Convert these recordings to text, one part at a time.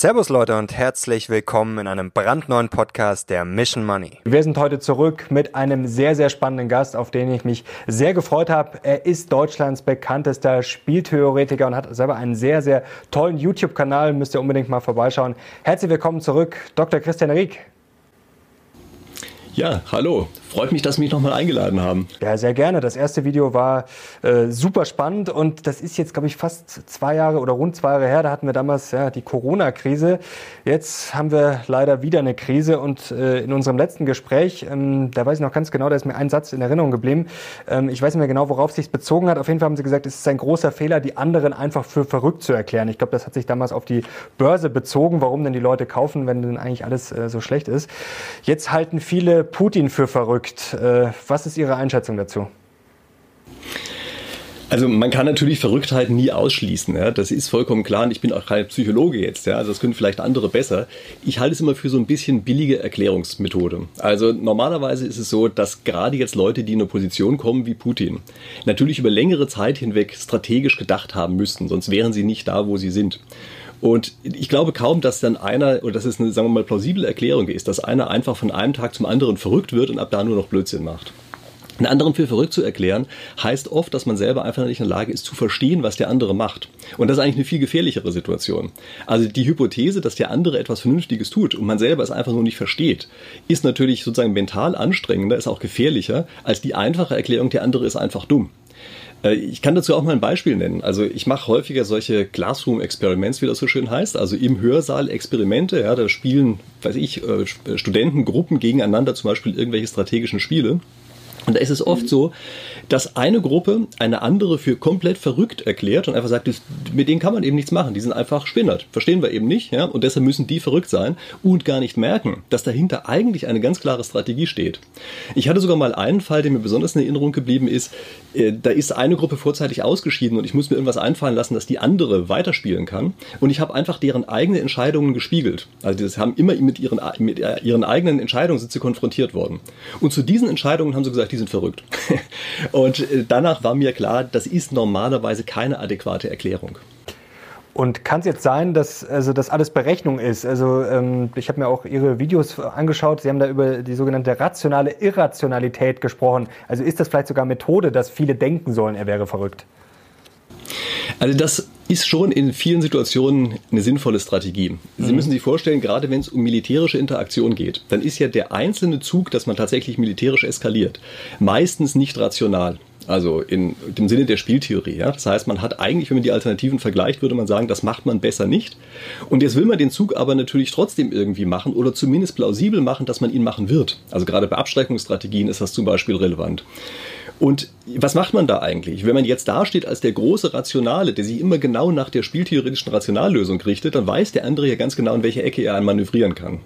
Servus Leute und herzlich willkommen in einem brandneuen Podcast der Mission Money. Wir sind heute zurück mit einem sehr, sehr spannenden Gast, auf den ich mich sehr gefreut habe. Er ist Deutschlands bekanntester Spieltheoretiker und hat selber einen sehr, sehr tollen YouTube-Kanal. Müsst ihr unbedingt mal vorbeischauen. Herzlich willkommen zurück, Dr. Christian Rieck. Ja, hallo. Freut mich, dass Sie mich nochmal eingeladen haben. Ja, sehr gerne. Das erste Video war äh, super spannend und das ist jetzt, glaube ich, fast zwei Jahre oder rund zwei Jahre her. Da hatten wir damals ja, die Corona-Krise. Jetzt haben wir leider wieder eine Krise und äh, in unserem letzten Gespräch, ähm, da weiß ich noch ganz genau, da ist mir ein Satz in Erinnerung geblieben. Ähm, ich weiß nicht mehr genau, worauf es sich bezogen hat. Auf jeden Fall haben Sie gesagt, es ist ein großer Fehler, die anderen einfach für verrückt zu erklären. Ich glaube, das hat sich damals auf die Börse bezogen, warum denn die Leute kaufen, wenn denn eigentlich alles äh, so schlecht ist. Jetzt halten viele Putin für verrückt. Äh, was ist Ihre Einschätzung dazu? Also man kann natürlich Verrücktheit nie ausschließen. Ja? Das ist vollkommen klar. Und ich bin auch kein Psychologe jetzt. Ja? Also das können vielleicht andere besser. Ich halte es immer für so ein bisschen billige Erklärungsmethode. Also normalerweise ist es so, dass gerade jetzt Leute, die in eine Position kommen wie Putin, natürlich über längere Zeit hinweg strategisch gedacht haben müssten. Sonst wären sie nicht da, wo sie sind. Und ich glaube kaum, dass dann einer, oder dass es eine, sagen wir mal, plausible Erklärung ist, dass einer einfach von einem Tag zum anderen verrückt wird und ab da nur noch Blödsinn macht. Einen anderen für verrückt zu erklären, heißt oft, dass man selber einfach nicht in der Lage ist zu verstehen, was der andere macht. Und das ist eigentlich eine viel gefährlichere Situation. Also die Hypothese, dass der andere etwas Vernünftiges tut und man selber es einfach nur nicht versteht, ist natürlich sozusagen mental anstrengender, ist auch gefährlicher als die einfache Erklärung, der andere ist einfach dumm. Äh, ich kann dazu auch mal ein Beispiel nennen. Also ich mache häufiger solche Classroom-Experiments, wie das so schön heißt, also im Hörsaal Experimente. Ja, da spielen, weiß ich, äh, Studentengruppen gegeneinander zum Beispiel irgendwelche strategischen Spiele. Und da ist es oft so, dass eine Gruppe eine andere für komplett verrückt erklärt und einfach sagt, mit denen kann man eben nichts machen, die sind einfach Spinnert. Verstehen wir eben nicht, ja, und deshalb müssen die verrückt sein und gar nicht merken, dass dahinter eigentlich eine ganz klare Strategie steht. Ich hatte sogar mal einen Fall, der mir besonders in Erinnerung geblieben ist. Äh, da ist eine Gruppe vorzeitig ausgeschieden und ich muss mir irgendwas einfallen lassen, dass die andere weiterspielen kann. Und ich habe einfach deren eigene Entscheidungen gespiegelt. Also die haben immer mit ihren, mit ihren eigenen Entscheidungen sind sie konfrontiert worden. Und zu diesen Entscheidungen haben sie gesagt, die sind verrückt. Und äh, danach war mir klar, das ist normalerweise keine adäquate Erklärung. Und kann es jetzt sein, dass also das alles Berechnung ist? Also ähm, ich habe mir auch Ihre Videos angeschaut. Sie haben da über die sogenannte rationale Irrationalität gesprochen. Also ist das vielleicht sogar Methode, dass viele denken sollen, er wäre verrückt? Also das ist schon in vielen Situationen eine sinnvolle Strategie. Sie mhm. müssen sich vorstellen, gerade wenn es um militärische Interaktion geht, dann ist ja der einzelne Zug, dass man tatsächlich militärisch eskaliert, meistens nicht rational. Also in dem Sinne der Spieltheorie. Ja? Das heißt, man hat eigentlich, wenn man die Alternativen vergleicht, würde man sagen, das macht man besser nicht. Und jetzt will man den Zug aber natürlich trotzdem irgendwie machen oder zumindest plausibel machen, dass man ihn machen wird. Also gerade bei Abschreckungsstrategien ist das zum Beispiel relevant. Und was macht man da eigentlich? Wenn man jetzt dasteht als der große Rationale, der sich immer genau nach der spieltheoretischen Rationallösung richtet, dann weiß der andere ja ganz genau, in welche Ecke er manövrieren kann.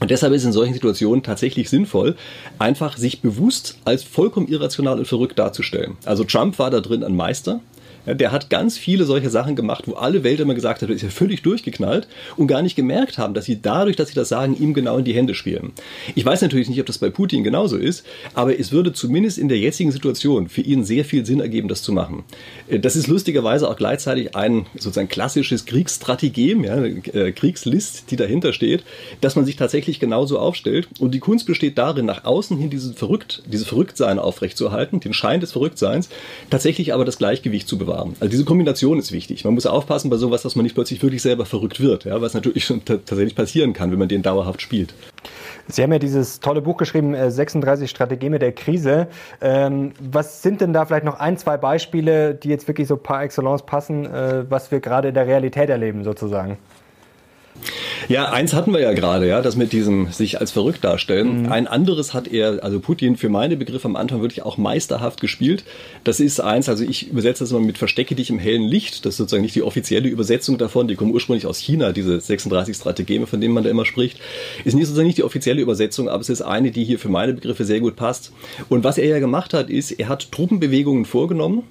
Und deshalb ist es in solchen Situationen tatsächlich sinnvoll, einfach sich bewusst als vollkommen irrational und verrückt darzustellen. Also Trump war da drin ein Meister. Der hat ganz viele solche Sachen gemacht, wo alle Welt immer gesagt hat, ist ja völlig durchgeknallt und gar nicht gemerkt haben, dass sie dadurch, dass sie das sagen, ihm genau in die Hände spielen. Ich weiß natürlich nicht, ob das bei Putin genauso ist, aber es würde zumindest in der jetzigen Situation für ihn sehr viel Sinn ergeben, das zu machen. Äh, das ist lustigerweise auch gleichzeitig ein sozusagen klassisches Kriegsstrategem, ja, äh, Kriegslist, die dahinter steht, dass man sich tatsächlich genauso aufstellt. Und die Kunst besteht darin, nach außen hin diesen Verrückt, dieses Verrücktsein aufrechtzuerhalten, den Schein des Verrücktseins, tatsächlich aber das Gleichgewicht zu bewahren haben. Also diese Kombination ist wichtig. Man muss aufpassen bei sowas, dass man nicht plötzlich wirklich selber verrückt wird, ja, was natürlich schon tatsächlich passieren kann, wenn man den dauerhaft spielt. Sie haben ja dieses tolle Buch geschrieben, 36 äh, Strategien mit der Krise. Ähm, was sind denn da vielleicht noch ein, zwei Beispiele, die jetzt wirklich so par excellence passen, äh, was wir gerade in der Realität erleben sozusagen? Ja, eins hatten wir ja gerade, ja, das mit diesem sich als verrückt darstellen. Mhm. Ein anderes hat er, also Putin für meine Begriffe am Anfang wirklich auch meisterhaft gespielt. Das ist eins, also ich übersetze das immer mit Verstecke dich im hellen Licht. Das ist sozusagen nicht die offizielle Übersetzung davon. Die kommen ursprünglich aus China, diese 36 Strategeme, von denen man da immer spricht. Ist nicht sozusagen nicht die offizielle Übersetzung, aber es ist eine, die hier für meine Begriffe sehr gut passt. Und was er ja gemacht hat, ist, er hat Truppenbewegungen vorgenommen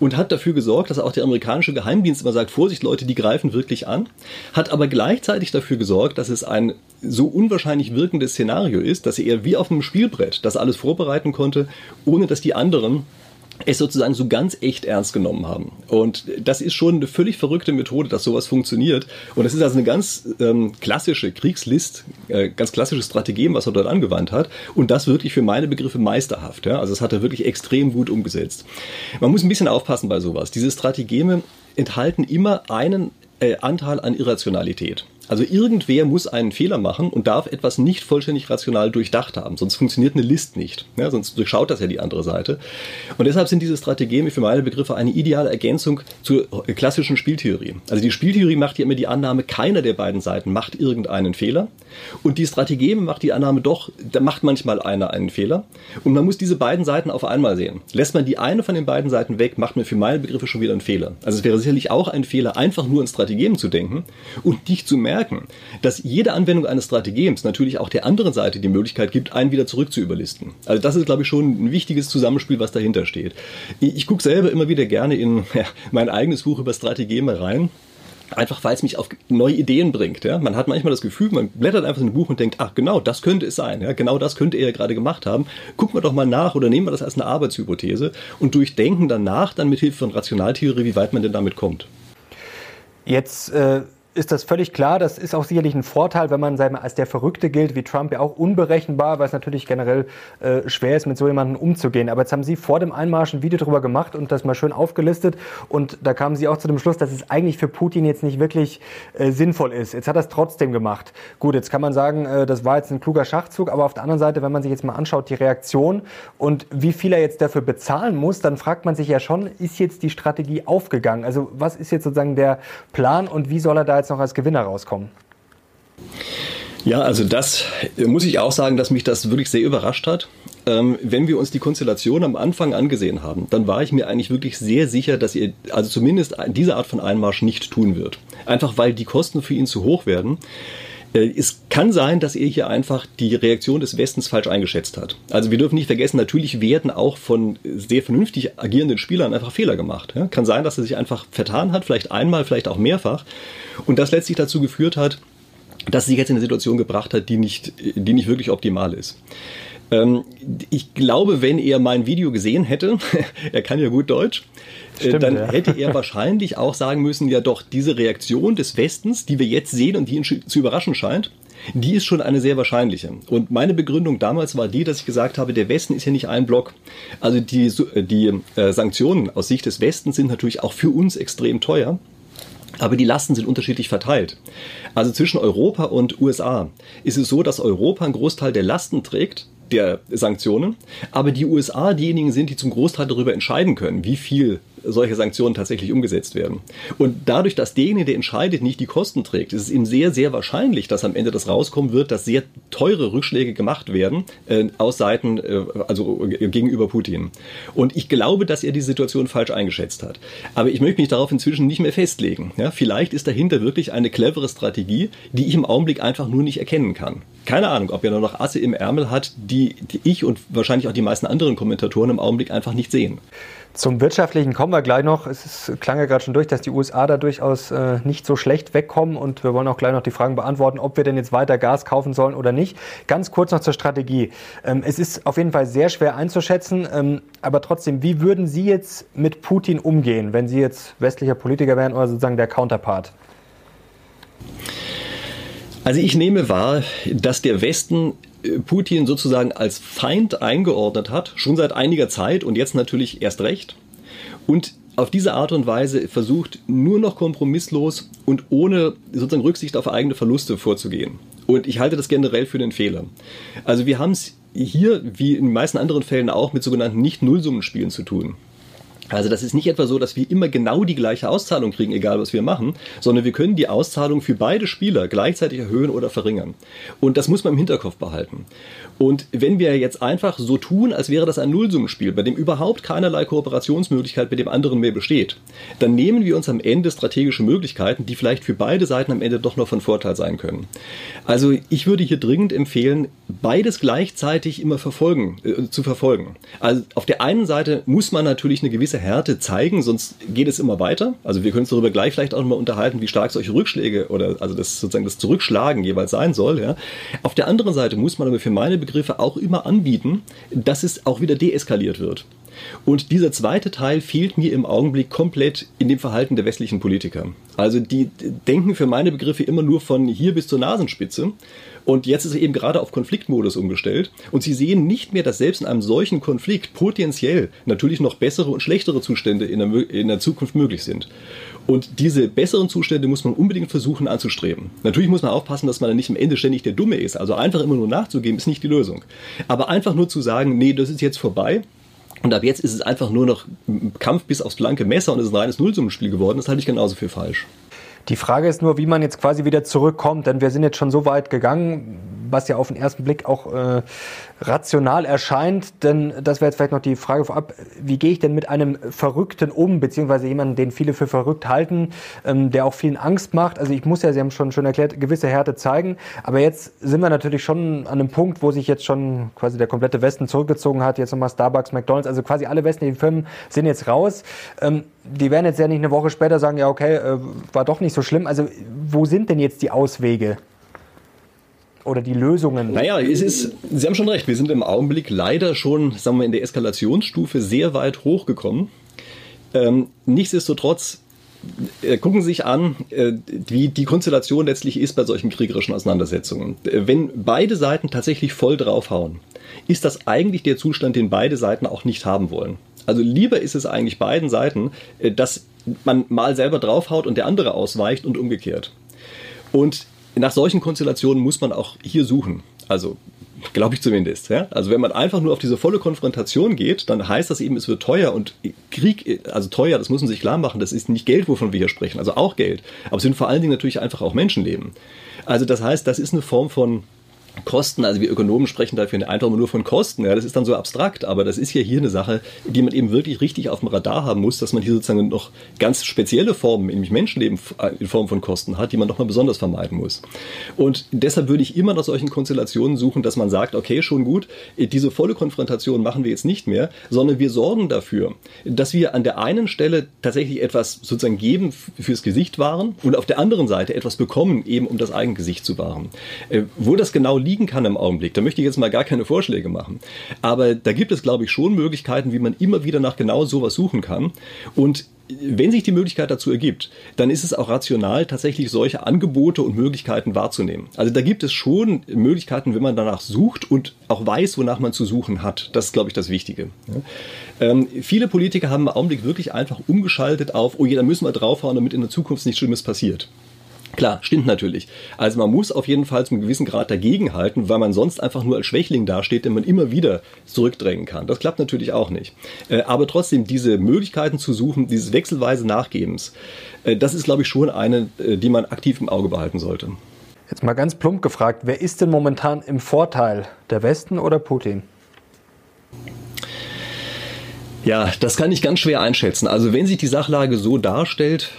und hat dafür gesorgt, dass auch der amerikanische Geheimdienst immer sagt, Vorsicht Leute, die greifen wirklich an, hat aber gleichzeitig dafür gesorgt, dass es ein so unwahrscheinlich wirkendes Szenario ist, dass er wie auf einem Spielbrett das alles vorbereiten konnte, ohne dass die anderen es sozusagen so ganz echt ernst genommen haben. Und das ist schon eine völlig verrückte Methode, dass sowas funktioniert. Und das ist also eine ganz ähm, klassische Kriegslist, äh, ganz klassische Strategie, was er dort angewandt hat. Und das wirklich für meine Begriffe meisterhaft. Ja? Also das hat er wirklich extrem gut umgesetzt. Man muss ein bisschen aufpassen bei sowas. Diese Strategeme enthalten immer einen äh, Anteil an Irrationalität. Also irgendwer muss einen Fehler machen und darf etwas nicht vollständig rational durchdacht haben, sonst funktioniert eine List nicht. Ja, sonst durchschaut das ja die andere Seite. Und deshalb sind diese Strategien für meine Begriffe eine ideale Ergänzung zur klassischen Spieltheorie. Also die Spieltheorie macht ja immer die Annahme, keiner der beiden Seiten macht irgendeinen Fehler. Und die Strategie macht die Annahme doch, da macht manchmal einer einen Fehler. Und man muss diese beiden Seiten auf einmal sehen. Lässt man die eine von den beiden Seiten weg, macht man für meine Begriffe schon wieder einen Fehler. Also es wäre sicherlich auch ein Fehler, einfach nur in Strategien zu denken und nicht zu merken, merken, dass jede Anwendung eines Strategems natürlich auch der anderen Seite die Möglichkeit gibt, einen wieder zurück zu überlisten. Also das ist, glaube ich, schon ein wichtiges Zusammenspiel, was dahinter steht. Ich, ich gucke selber immer wieder gerne in ja, mein eigenes Buch über Strategeme rein. Einfach weil es mich auf neue Ideen bringt. Ja? Man hat manchmal das Gefühl, man blättert einfach in ein Buch und denkt, ach genau, das könnte es sein. Ja? Genau das könnte er gerade gemacht haben. Gucken wir doch mal nach oder nehmen wir das als eine Arbeitshypothese und durchdenken danach dann mit Hilfe von Rationaltheorie, wie weit man denn damit kommt. Jetzt äh, ist das völlig klar. Das ist auch sicherlich ein Vorteil, wenn man sagen, als der Verrückte gilt, wie Trump ja auch unberechenbar, weil es natürlich generell äh, schwer ist, mit so jemandem umzugehen. Aber jetzt haben Sie vor dem Einmarsch ein Video darüber gemacht und das mal schön aufgelistet. Und da kamen Sie auch zu dem Schluss, dass es eigentlich für Putin jetzt nicht wirklich äh, sinnvoll ist. Jetzt hat er es trotzdem gemacht. Gut, jetzt kann man sagen, äh, das war jetzt ein kluger Schachzug. Aber auf der anderen Seite, wenn man sich jetzt mal anschaut, die Reaktion und wie viel er jetzt dafür bezahlen muss, dann fragt man sich ja schon, ist jetzt die Strategie aufgegangen? Also was ist jetzt sozusagen der Plan und wie soll er da jetzt noch als Gewinner rauskommen? Ja, also das muss ich auch sagen, dass mich das wirklich sehr überrascht hat. Ähm, wenn wir uns die Konstellation am Anfang angesehen haben, dann war ich mir eigentlich wirklich sehr sicher, dass ihr also zumindest diese Art von Einmarsch nicht tun wird. Einfach weil die Kosten für ihn zu hoch werden. Äh, es kann sein, dass er hier einfach die Reaktion des Westens falsch eingeschätzt hat. Also wir dürfen nicht vergessen, natürlich werden auch von sehr vernünftig agierenden Spielern einfach Fehler gemacht. Kann sein, dass er sich einfach vertan hat, vielleicht einmal, vielleicht auch mehrfach. Und das letztlich dazu geführt hat, dass er sich jetzt in eine Situation gebracht hat, die nicht, die nicht wirklich optimal ist. Ähm, ich glaube, wenn er mein Video gesehen hätte, er kann ja gut Deutsch, Stimmt, dann ja. hätte er wahrscheinlich auch sagen müssen, ja doch, diese Reaktion des Westens, die wir jetzt sehen und die ihn zu überraschen scheint, die ist schon eine sehr wahrscheinliche. Und meine Begründung damals war die, dass ich gesagt habe, der Westen ist ja nicht ein Block. Also die, die äh, Sanktionen aus Sicht des Westens sind natürlich auch für uns extrem teuer. Aber die Lasten sind unterschiedlich verteilt. Also zwischen Europa und USA ist es so, dass Europa einen Großteil der Lasten trägt, der Sanktionen, aber die USA diejenigen sind, die zum Großteil darüber entscheiden können, wie viel solche Sanktionen tatsächlich umgesetzt werden. Und dadurch, dass derjenige, der entscheidet, nicht die Kosten trägt, ist es ihm sehr, sehr wahrscheinlich, dass am Ende das rauskommen wird, dass sehr teure Rückschläge gemacht werden äh, aus Seiten, äh, also gegenüber Putin. Und ich glaube, dass er die Situation falsch eingeschätzt hat. Aber ich möchte mich darauf inzwischen nicht mehr festlegen. Ja, vielleicht ist dahinter wirklich eine clevere Strategie, die ich im Augenblick einfach nur nicht erkennen kann. Keine Ahnung, ob er nur noch Asse im Ärmel hat, die, die ich und wahrscheinlich auch die meisten anderen Kommentatoren im Augenblick einfach nicht sehen. Zum Wirtschaftlichen kommen wir gleich noch. Es ist, klang ja gerade schon durch, dass die USA da durchaus äh, nicht so schlecht wegkommen. Und wir wollen auch gleich noch die Fragen beantworten, ob wir denn jetzt weiter Gas kaufen sollen oder nicht. Ganz kurz noch zur Strategie. Ähm, es ist auf jeden Fall sehr schwer einzuschätzen. Ähm, aber trotzdem, wie würden Sie jetzt mit Putin umgehen, wenn Sie jetzt westlicher Politiker wären oder sozusagen der Counterpart? Also ich nehme wahr, dass der Westen Putin sozusagen als Feind eingeordnet hat, schon seit einiger Zeit und jetzt natürlich erst recht. Und auf diese Art und Weise versucht, nur noch kompromisslos und ohne sozusagen Rücksicht auf eigene Verluste vorzugehen. Und ich halte das generell für den Fehler. Also wir haben es hier, wie in den meisten anderen Fällen auch, mit sogenannten Nicht-Nullsummenspielen zu tun. Also das ist nicht etwa so, dass wir immer genau die gleiche Auszahlung kriegen, egal was wir machen, sondern wir können die Auszahlung für beide Spieler gleichzeitig erhöhen oder verringern. Und das muss man im Hinterkopf behalten. Und wenn wir jetzt einfach so tun, als wäre das ein Nullsummenspiel, bei dem überhaupt keinerlei Kooperationsmöglichkeit mit dem anderen mehr besteht, dann nehmen wir uns am Ende strategische Möglichkeiten, die vielleicht für beide Seiten am Ende doch noch von Vorteil sein können. Also ich würde hier dringend empfehlen, beides gleichzeitig immer verfolgen, äh, zu verfolgen. Also auf der einen Seite muss man natürlich eine gewisse Härte zeigen, sonst geht es immer weiter. Also wir können uns darüber gleich vielleicht auch mal unterhalten, wie stark solche Rückschläge oder also das sozusagen das Zurückschlagen jeweils sein soll. Ja. Auf der anderen Seite muss man aber für meine Begriffe auch immer anbieten, dass es auch wieder deeskaliert wird. Und dieser zweite Teil fehlt mir im Augenblick komplett in dem Verhalten der westlichen Politiker. Also die denken für meine Begriffe immer nur von hier bis zur Nasenspitze. Und jetzt ist er eben gerade auf Konfliktmodus umgestellt. Und sie sehen nicht mehr, dass selbst in einem solchen Konflikt potenziell natürlich noch bessere und schlechtere Zustände in der, in der Zukunft möglich sind. Und diese besseren Zustände muss man unbedingt versuchen anzustreben. Natürlich muss man aufpassen, dass man dann nicht am Ende ständig der Dumme ist. Also einfach immer nur nachzugeben, ist nicht die Lösung. Aber einfach nur zu sagen, nee, das ist jetzt vorbei, und ab jetzt ist es einfach nur noch Kampf bis aufs blanke Messer und es ist ein reines Nullsummenspiel geworden. Das halte ich genauso für falsch. Die Frage ist nur, wie man jetzt quasi wieder zurückkommt, denn wir sind jetzt schon so weit gegangen, was ja auf den ersten Blick auch äh, rational erscheint. Denn das wäre jetzt vielleicht noch die Frage vorab, wie gehe ich denn mit einem Verrückten um, beziehungsweise jemanden, den viele für verrückt halten, ähm, der auch vielen Angst macht. Also ich muss ja, Sie haben schon schon erklärt, gewisse Härte zeigen. Aber jetzt sind wir natürlich schon an einem Punkt, wo sich jetzt schon quasi der komplette Westen zurückgezogen hat. Jetzt nochmal Starbucks, McDonalds, also quasi alle westlichen Firmen sind jetzt raus. Ähm, die werden jetzt ja nicht eine Woche später sagen, ja okay, äh, war doch nicht so schlimm. Also wo sind denn jetzt die Auswege? Oder die Lösungen? Naja, es ist, Sie haben schon recht, wir sind im Augenblick leider schon, sagen wir, in der Eskalationsstufe sehr weit hochgekommen. Ähm, nichtsdestotrotz äh, gucken Sie sich an, äh, wie die Konstellation letztlich ist bei solchen kriegerischen Auseinandersetzungen. Wenn beide Seiten tatsächlich voll draufhauen, ist das eigentlich der Zustand, den beide Seiten auch nicht haben wollen. Also lieber ist es eigentlich beiden Seiten, äh, dass man mal selber draufhaut und der andere ausweicht und umgekehrt. Und nach solchen Konstellationen muss man auch hier suchen. Also glaube ich zumindest. Ja? Also wenn man einfach nur auf diese volle Konfrontation geht, dann heißt das eben, es wird teuer und Krieg, also teuer, das muss man sich klar machen, das ist nicht Geld, wovon wir hier sprechen, also auch Geld, aber es sind vor allen Dingen natürlich einfach auch Menschenleben. Also das heißt, das ist eine Form von Kosten, also wir Ökonomen sprechen dafür einfach nur von Kosten, ja, das ist dann so abstrakt, aber das ist ja hier eine Sache, die man eben wirklich richtig auf dem Radar haben muss, dass man hier sozusagen noch ganz spezielle Formen, nämlich Menschenleben äh, in Form von Kosten hat, die man nochmal besonders vermeiden muss. Und deshalb würde ich immer nach solchen Konstellationen suchen, dass man sagt, okay, schon gut, diese volle Konfrontation machen wir jetzt nicht mehr, sondern wir sorgen dafür, dass wir an der einen Stelle tatsächlich etwas sozusagen geben fürs Gesicht wahren und auf der anderen Seite etwas bekommen, eben um das Eigengesicht zu wahren. Äh, wo das genau liegen kann im Augenblick. Da möchte ich jetzt mal gar keine Vorschläge machen. Aber da gibt es, glaube ich, schon Möglichkeiten, wie man immer wieder nach genau sowas suchen kann. Und wenn sich die Möglichkeit dazu ergibt, dann ist es auch rational, tatsächlich solche Angebote und Möglichkeiten wahrzunehmen. Also da gibt es schon Möglichkeiten, wenn man danach sucht und auch weiß, wonach man zu suchen hat. Das ist, glaube ich, das Wichtige. Ja. Ähm, viele Politiker haben im Augenblick wirklich einfach umgeschaltet auf, oh je, da müssen wir draufhauen, damit in der Zukunft nichts Schlimmes passiert. Klar, stimmt natürlich. Also man muss auf jeden Fall zum gewissen Grad dagegenhalten, weil man sonst einfach nur als Schwächling dasteht, den man immer wieder zurückdrängen kann. Das klappt natürlich auch nicht. Äh, aber trotzdem diese Möglichkeiten zu suchen, dieses wechselweise Nachgebens, äh, das ist, glaube ich, schon eine, äh, die man aktiv im Auge behalten sollte. Jetzt mal ganz plump gefragt, wer ist denn momentan im Vorteil, der Westen oder Putin? Ja, das kann ich ganz schwer einschätzen. Also wenn sich die Sachlage so darstellt,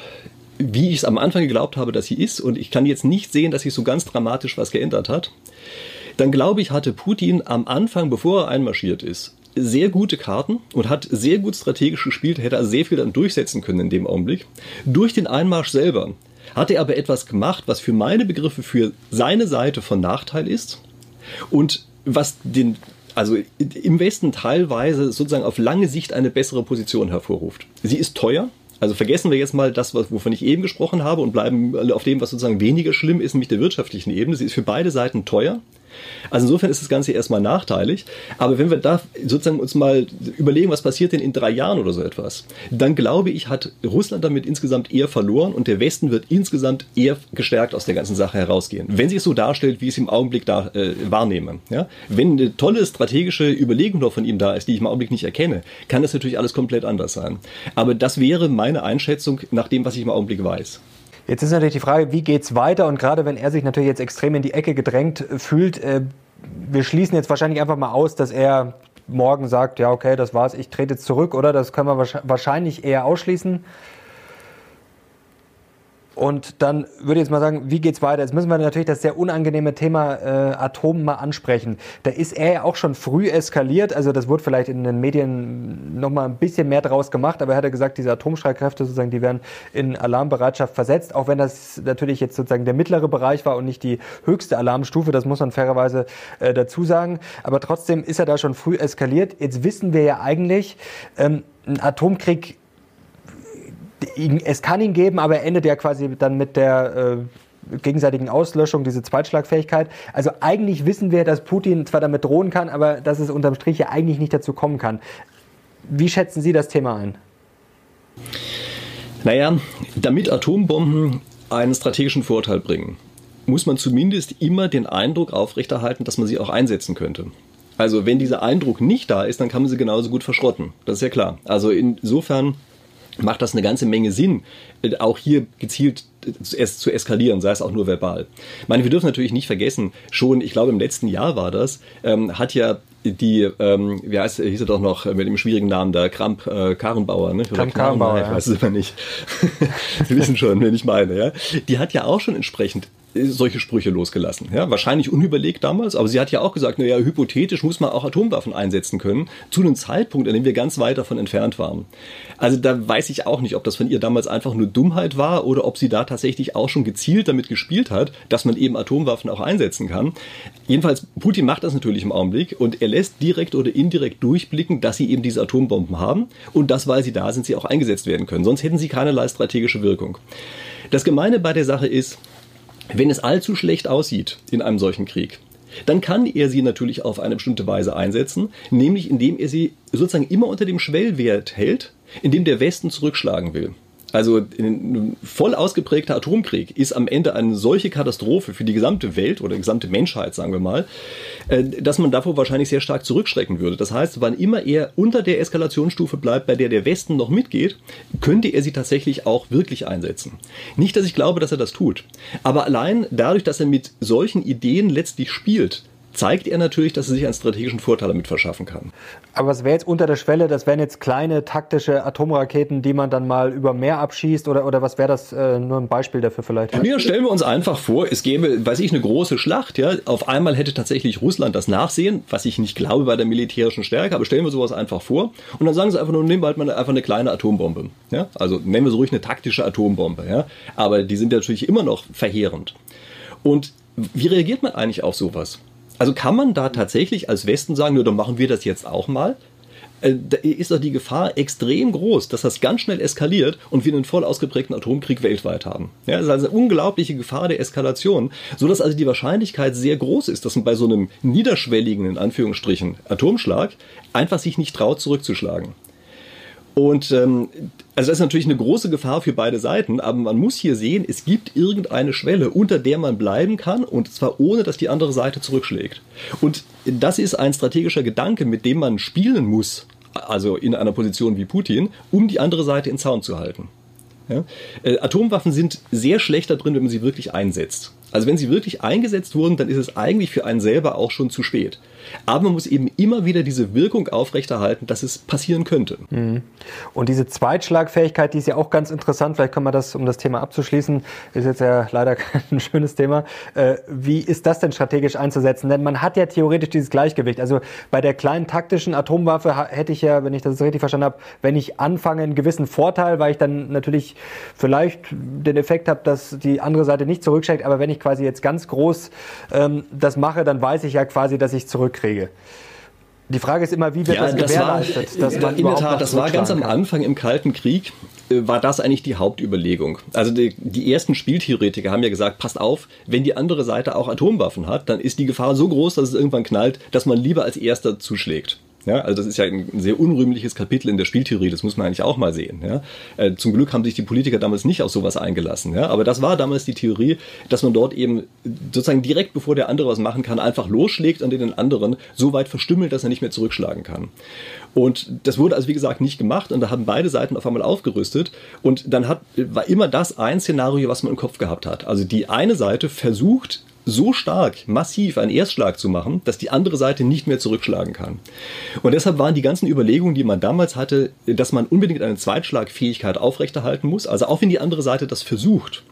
wie ich es am Anfang geglaubt habe, dass sie ist, und ich kann jetzt nicht sehen, dass sich so ganz dramatisch was geändert hat, dann glaube ich, hatte Putin am Anfang, bevor er einmarschiert ist, sehr gute Karten und hat sehr gut strategisch gespielt, hätte also sehr viel dann durchsetzen können in dem Augenblick. Durch den Einmarsch selber hat er aber etwas gemacht, was für meine Begriffe für seine Seite von Nachteil ist und was den also im Westen teilweise sozusagen auf lange Sicht eine bessere Position hervorruft. Sie ist teuer, also vergessen wir jetzt mal das, wovon ich eben gesprochen habe und bleiben auf dem, was sozusagen weniger schlimm ist, nämlich der wirtschaftlichen Ebene. Sie ist für beide Seiten teuer. Also insofern ist das Ganze erstmal nachteilig. Aber wenn wir da sozusagen uns mal überlegen, was passiert denn in drei Jahren oder so etwas, dann glaube ich, hat Russland damit insgesamt eher verloren und der Westen wird insgesamt eher gestärkt aus der ganzen Sache herausgehen. Wenn sich es so darstellt, wie ich es im Augenblick da äh, wahrnehme. Ja? Wenn eine tolle strategische Überlegung noch von ihm da ist, die ich im Augenblick nicht erkenne, kann das natürlich alles komplett anders sein. Aber das wäre meine Einschätzung nach dem, was ich im Augenblick weiß. Jetzt ist natürlich die Frage, wie geht es weiter? Und gerade wenn er sich natürlich jetzt extrem in die Ecke gedrängt äh, fühlt, äh, wir schließen jetzt wahrscheinlich einfach mal aus, dass er morgen sagt, ja okay, das war's, ich trete jetzt zurück, oder? Das können wir wahrscheinlich eher ausschließen. Und dann würde ich jetzt mal sagen, wie geht's weiter? Jetzt müssen wir natürlich das sehr unangenehme Thema äh, Atom mal ansprechen. Da ist er ja auch schon früh eskaliert. Also das wurde vielleicht in den Medien noch mal ein bisschen mehr draus gemacht. Aber er hat ja gesagt, diese Atomstreitkräfte sozusagen, die werden in Alarmbereitschaft versetzt. Auch wenn das natürlich jetzt sozusagen der mittlere Bereich war und nicht die höchste Alarmstufe. Das muss man fairerweise äh, dazu sagen. Aber trotzdem ist er da schon früh eskaliert. Jetzt wissen wir ja eigentlich, ähm, ein Atomkrieg es kann ihn geben, aber er endet ja quasi dann mit der äh, gegenseitigen Auslöschung, diese Zweitschlagfähigkeit. Also eigentlich wissen wir, dass Putin zwar damit drohen kann, aber dass es unterm Strich ja eigentlich nicht dazu kommen kann. Wie schätzen Sie das Thema ein? Naja, damit Atombomben einen strategischen Vorteil bringen, muss man zumindest immer den Eindruck aufrechterhalten, dass man sie auch einsetzen könnte. Also wenn dieser Eindruck nicht da ist, dann kann man sie genauso gut verschrotten. Das ist ja klar. Also insofern macht das eine ganze Menge Sinn, äh, auch hier gezielt es zu eskalieren, sei es auch nur verbal. Ich meine, wir dürfen natürlich nicht vergessen, schon, ich glaube im letzten Jahr war das, ähm, hat ja die, ähm, wie heißt, hieß er doch noch mit dem schwierigen Namen da, Kramp äh, Karrenbauer, ne? Kramp Karrenbauer, ich weiß es immer nicht. Sie wissen schon, wen ich meine, ja. Die hat ja auch schon entsprechend solche Sprüche losgelassen. Ja, wahrscheinlich unüberlegt damals, aber sie hat ja auch gesagt, naja, hypothetisch muss man auch Atomwaffen einsetzen können, zu einem Zeitpunkt, an dem wir ganz weit davon entfernt waren. Also da weiß ich auch nicht, ob das von ihr damals einfach nur Dummheit war oder ob sie da tatsächlich auch schon gezielt damit gespielt hat, dass man eben Atomwaffen auch einsetzen kann. Jedenfalls, Putin macht das natürlich im Augenblick und er lässt direkt oder indirekt durchblicken, dass sie eben diese Atombomben haben und dass, weil sie da sind, sie auch eingesetzt werden können. Sonst hätten sie keinerlei strategische Wirkung. Das Gemeine bei der Sache ist, wenn es allzu schlecht aussieht in einem solchen Krieg, dann kann er sie natürlich auf eine bestimmte Weise einsetzen, nämlich indem er sie sozusagen immer unter dem Schwellwert hält, in dem der Westen zurückschlagen will. Also ein voll ausgeprägter Atomkrieg ist am Ende eine solche Katastrophe für die gesamte Welt oder die gesamte Menschheit, sagen wir mal, äh, dass man davor wahrscheinlich sehr stark zurückschrecken würde. Das heißt, wann immer er unter der Eskalationsstufe bleibt, bei der der Westen noch mitgeht, könnte er sie tatsächlich auch wirklich einsetzen. Nicht, dass ich glaube, dass er das tut, aber allein dadurch, dass er mit solchen Ideen letztlich spielt, zeigt er natürlich, dass er sich einen strategischen Vorteil damit verschaffen kann. Aber was wäre jetzt unter der Schwelle? Das wären jetzt kleine taktische Atomraketen, die man dann mal über Meer abschießt oder, oder was wäre das? Äh, nur ein Beispiel dafür vielleicht. Ja, stellen wir uns einfach vor, es gäbe, weiß ich, eine große Schlacht. Ja, auf einmal hätte tatsächlich Russland das Nachsehen, was ich nicht glaube bei der militärischen Stärke, aber stellen wir sowas einfach vor und dann sagen sie einfach nur, nehmen wir halt mal einfach eine kleine Atombombe. Ja, also nennen wir so ruhig eine taktische Atombombe. Ja, aber die sind natürlich immer noch verheerend. Und wie reagiert man eigentlich auf sowas? Also kann man da tatsächlich als Westen sagen, nur dann machen wir das jetzt auch mal? Äh, da ist doch die Gefahr extrem groß, dass das ganz schnell eskaliert und wir einen voll ausgeprägten Atomkrieg weltweit haben. Ja, das ist also eine unglaubliche Gefahr der Eskalation, sodass also die Wahrscheinlichkeit sehr groß ist, dass man bei so einem niederschwelligen, in Anführungsstrichen, Atomschlag einfach sich nicht traut, zurückzuschlagen. Und ähm, also das ist natürlich eine große Gefahr für beide Seiten, aber man muss hier sehen, es gibt irgendeine Schwelle, unter der man bleiben kann und zwar ohne, dass die andere Seite zurückschlägt. Und das ist ein strategischer Gedanke, mit dem man spielen muss, also in einer Position wie Putin, um die andere Seite in Zaun zu halten. Ja? Äh, Atomwaffen sind sehr schlecht da drin, wenn man sie wirklich einsetzt. Also wenn sie wirklich eingesetzt wurden, dann ist es eigentlich für einen selber auch schon zu spät. Aber man muss eben immer wieder diese Wirkung aufrechterhalten, dass es passieren könnte. Mhm. Und diese Zweitschlagfähigkeit, die ist ja auch ganz interessant. Vielleicht können wir das, um das Thema abzuschließen, ist jetzt ja leider kein schönes Thema. Äh, wie ist das denn strategisch einzusetzen? Denn man hat ja theoretisch dieses Gleichgewicht. Also bei der kleinen taktischen Atomwaffe hätte ich ja, wenn ich das richtig verstanden habe, wenn ich anfange, einen gewissen Vorteil, weil ich dann natürlich vielleicht den Effekt habe, dass die andere Seite nicht zurückschlägt. Aber wenn ich quasi jetzt ganz groß ähm, das mache, dann weiß ich ja quasi, dass ich zurückkriege. Die Frage ist immer, wie wird ja, das, das gewährleistet? War, dass man in der Tat, das war ganz am Anfang im Kalten Krieg, äh, war das eigentlich die Hauptüberlegung. Also die, die, ersten Spieltheoretiker haben ja gesagt, passt auf, wenn die andere Seite auch Atomwaffen hat, dann ist die Gefahr so groß, dass es irgendwann knallt, dass man lieber als erster zuschlägt. Ja, also das ist ja ein sehr unrühmliches Kapitel in der Spieltheorie, das muss man eigentlich auch mal sehen. Ja. Äh, zum Glück haben sich die Politiker damals nicht auf sowas eingelassen. Ja. Aber das war damals die Theorie, dass man dort eben sozusagen direkt bevor der andere was machen kann, einfach losschlägt und den anderen so weit verstümmelt, dass er nicht mehr zurückschlagen kann. Und das wurde also wie gesagt nicht gemacht und da haben beide Seiten auf einmal aufgerüstet und dann hat, war immer das ein Szenario, was man im Kopf gehabt hat. Also die eine Seite versucht so stark, massiv einen Erstschlag zu machen, dass die andere Seite nicht mehr zurückschlagen kann. Und deshalb waren die ganzen Überlegungen, die man damals hatte, dass man unbedingt eine Zweitschlagfähigkeit aufrechterhalten muss, also auch wenn die andere Seite das versucht,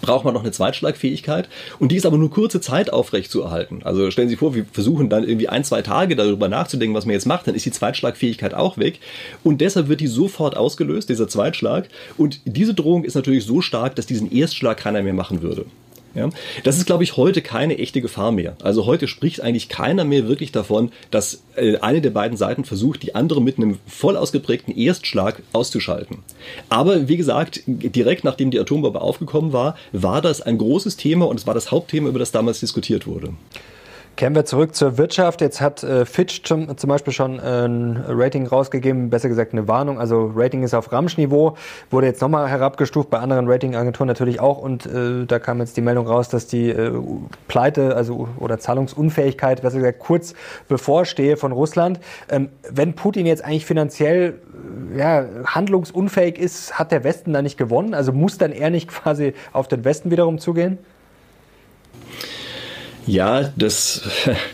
braucht man noch eine Zweitschlagfähigkeit und die ist aber nur kurze Zeit aufrecht zu erhalten. Also stellen Sie sich vor, wir versuchen dann irgendwie ein, zwei Tage darüber nachzudenken, was man jetzt macht, dann ist die Zweitschlagfähigkeit auch weg und deshalb wird die sofort ausgelöst, dieser Zweitschlag und diese Drohung ist natürlich so stark, dass diesen Erstschlag keiner mehr machen würde. Ja? Das ist, glaube ich, heute keine echte Gefahr mehr. Also heute spricht eigentlich keiner mehr wirklich davon, dass äh, eine der beiden Seiten versucht, die andere mit einem voll ausgeprägten Erstschlag auszuschalten. Aber wie gesagt, direkt nachdem die Atombombe aufgekommen war, war das ein großes Thema und es war das Hauptthema, über das damals diskutiert wurde. Kehren wir zurück zur Wirtschaft. Jetzt hat äh, Fitch zum, zum, Beispiel schon äh, ein Rating rausgegeben, besser gesagt eine Warnung. Also Rating ist auf Ramsch-Niveau, wurde jetzt nochmal herabgestuft, bei anderen Ratingagenturen natürlich auch. Und äh, da kam jetzt die Meldung raus, dass die äh, Pleite also oder Zahlungsunfähigkeit, besser gesagt kurz bevorstehe von Russland. Ähm, wenn Putin jetzt eigentlich finanziell äh, ja, handlungsunfähig ist, hat der Westen da nicht gewonnen? Also muss dann er nicht quasi auf den Westen wiederum zugehen? Ja, das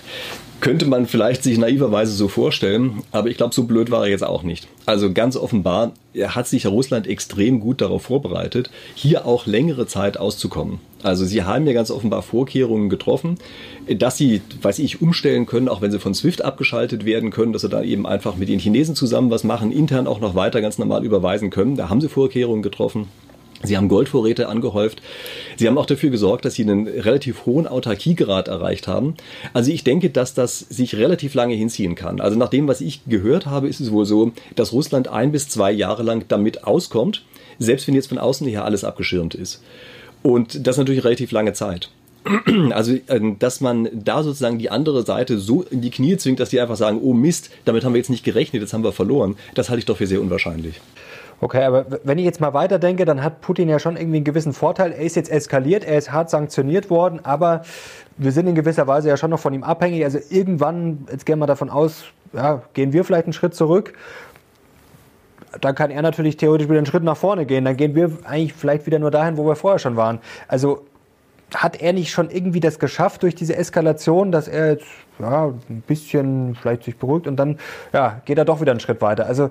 könnte man vielleicht sich naiverweise so vorstellen, aber ich glaube, so blöd war er jetzt auch nicht. Also ganz offenbar hat sich Russland extrem gut darauf vorbereitet, hier auch längere Zeit auszukommen. Also sie haben ja ganz offenbar Vorkehrungen getroffen, dass sie, weiß ich, umstellen können, auch wenn sie von SWIFT abgeschaltet werden können, dass sie dann eben einfach mit den Chinesen zusammen was machen, intern auch noch weiter ganz normal überweisen können. Da haben sie Vorkehrungen getroffen. Sie haben Goldvorräte angehäuft. Sie haben auch dafür gesorgt, dass sie einen relativ hohen Autarkiegrad erreicht haben. Also ich denke, dass das sich relativ lange hinziehen kann. Also nach dem, was ich gehört habe, ist es wohl so, dass Russland ein bis zwei Jahre lang damit auskommt, selbst wenn jetzt von außen her alles abgeschirmt ist. Und das ist natürlich relativ lange Zeit. Also, ähm, dass man da sozusagen die andere Seite so in die Knie zwingt, dass die einfach sagen, oh Mist, damit haben wir jetzt nicht gerechnet, jetzt haben wir verloren, das halte ich doch für sehr unwahrscheinlich. Okay, aber wenn ich jetzt mal weiterdenke, dann hat Putin ja schon irgendwie einen gewissen Vorteil. Er ist jetzt eskaliert, er ist hart sanktioniert worden, aber wir sind in gewisser Weise ja schon noch von ihm abhängig. Also irgendwann, jetzt gehen wir davon aus, ja, gehen wir vielleicht einen Schritt zurück. Dann kann er natürlich theoretisch wieder einen Schritt nach vorne gehen. Dann gehen wir eigentlich vielleicht wieder nur dahin, wo wir vorher schon waren. Also hat er nicht schon irgendwie das geschafft durch diese Eskalation, dass er jetzt ja, ein bisschen vielleicht sich beruhigt und dann ja, geht er doch wieder einen Schritt weiter. Also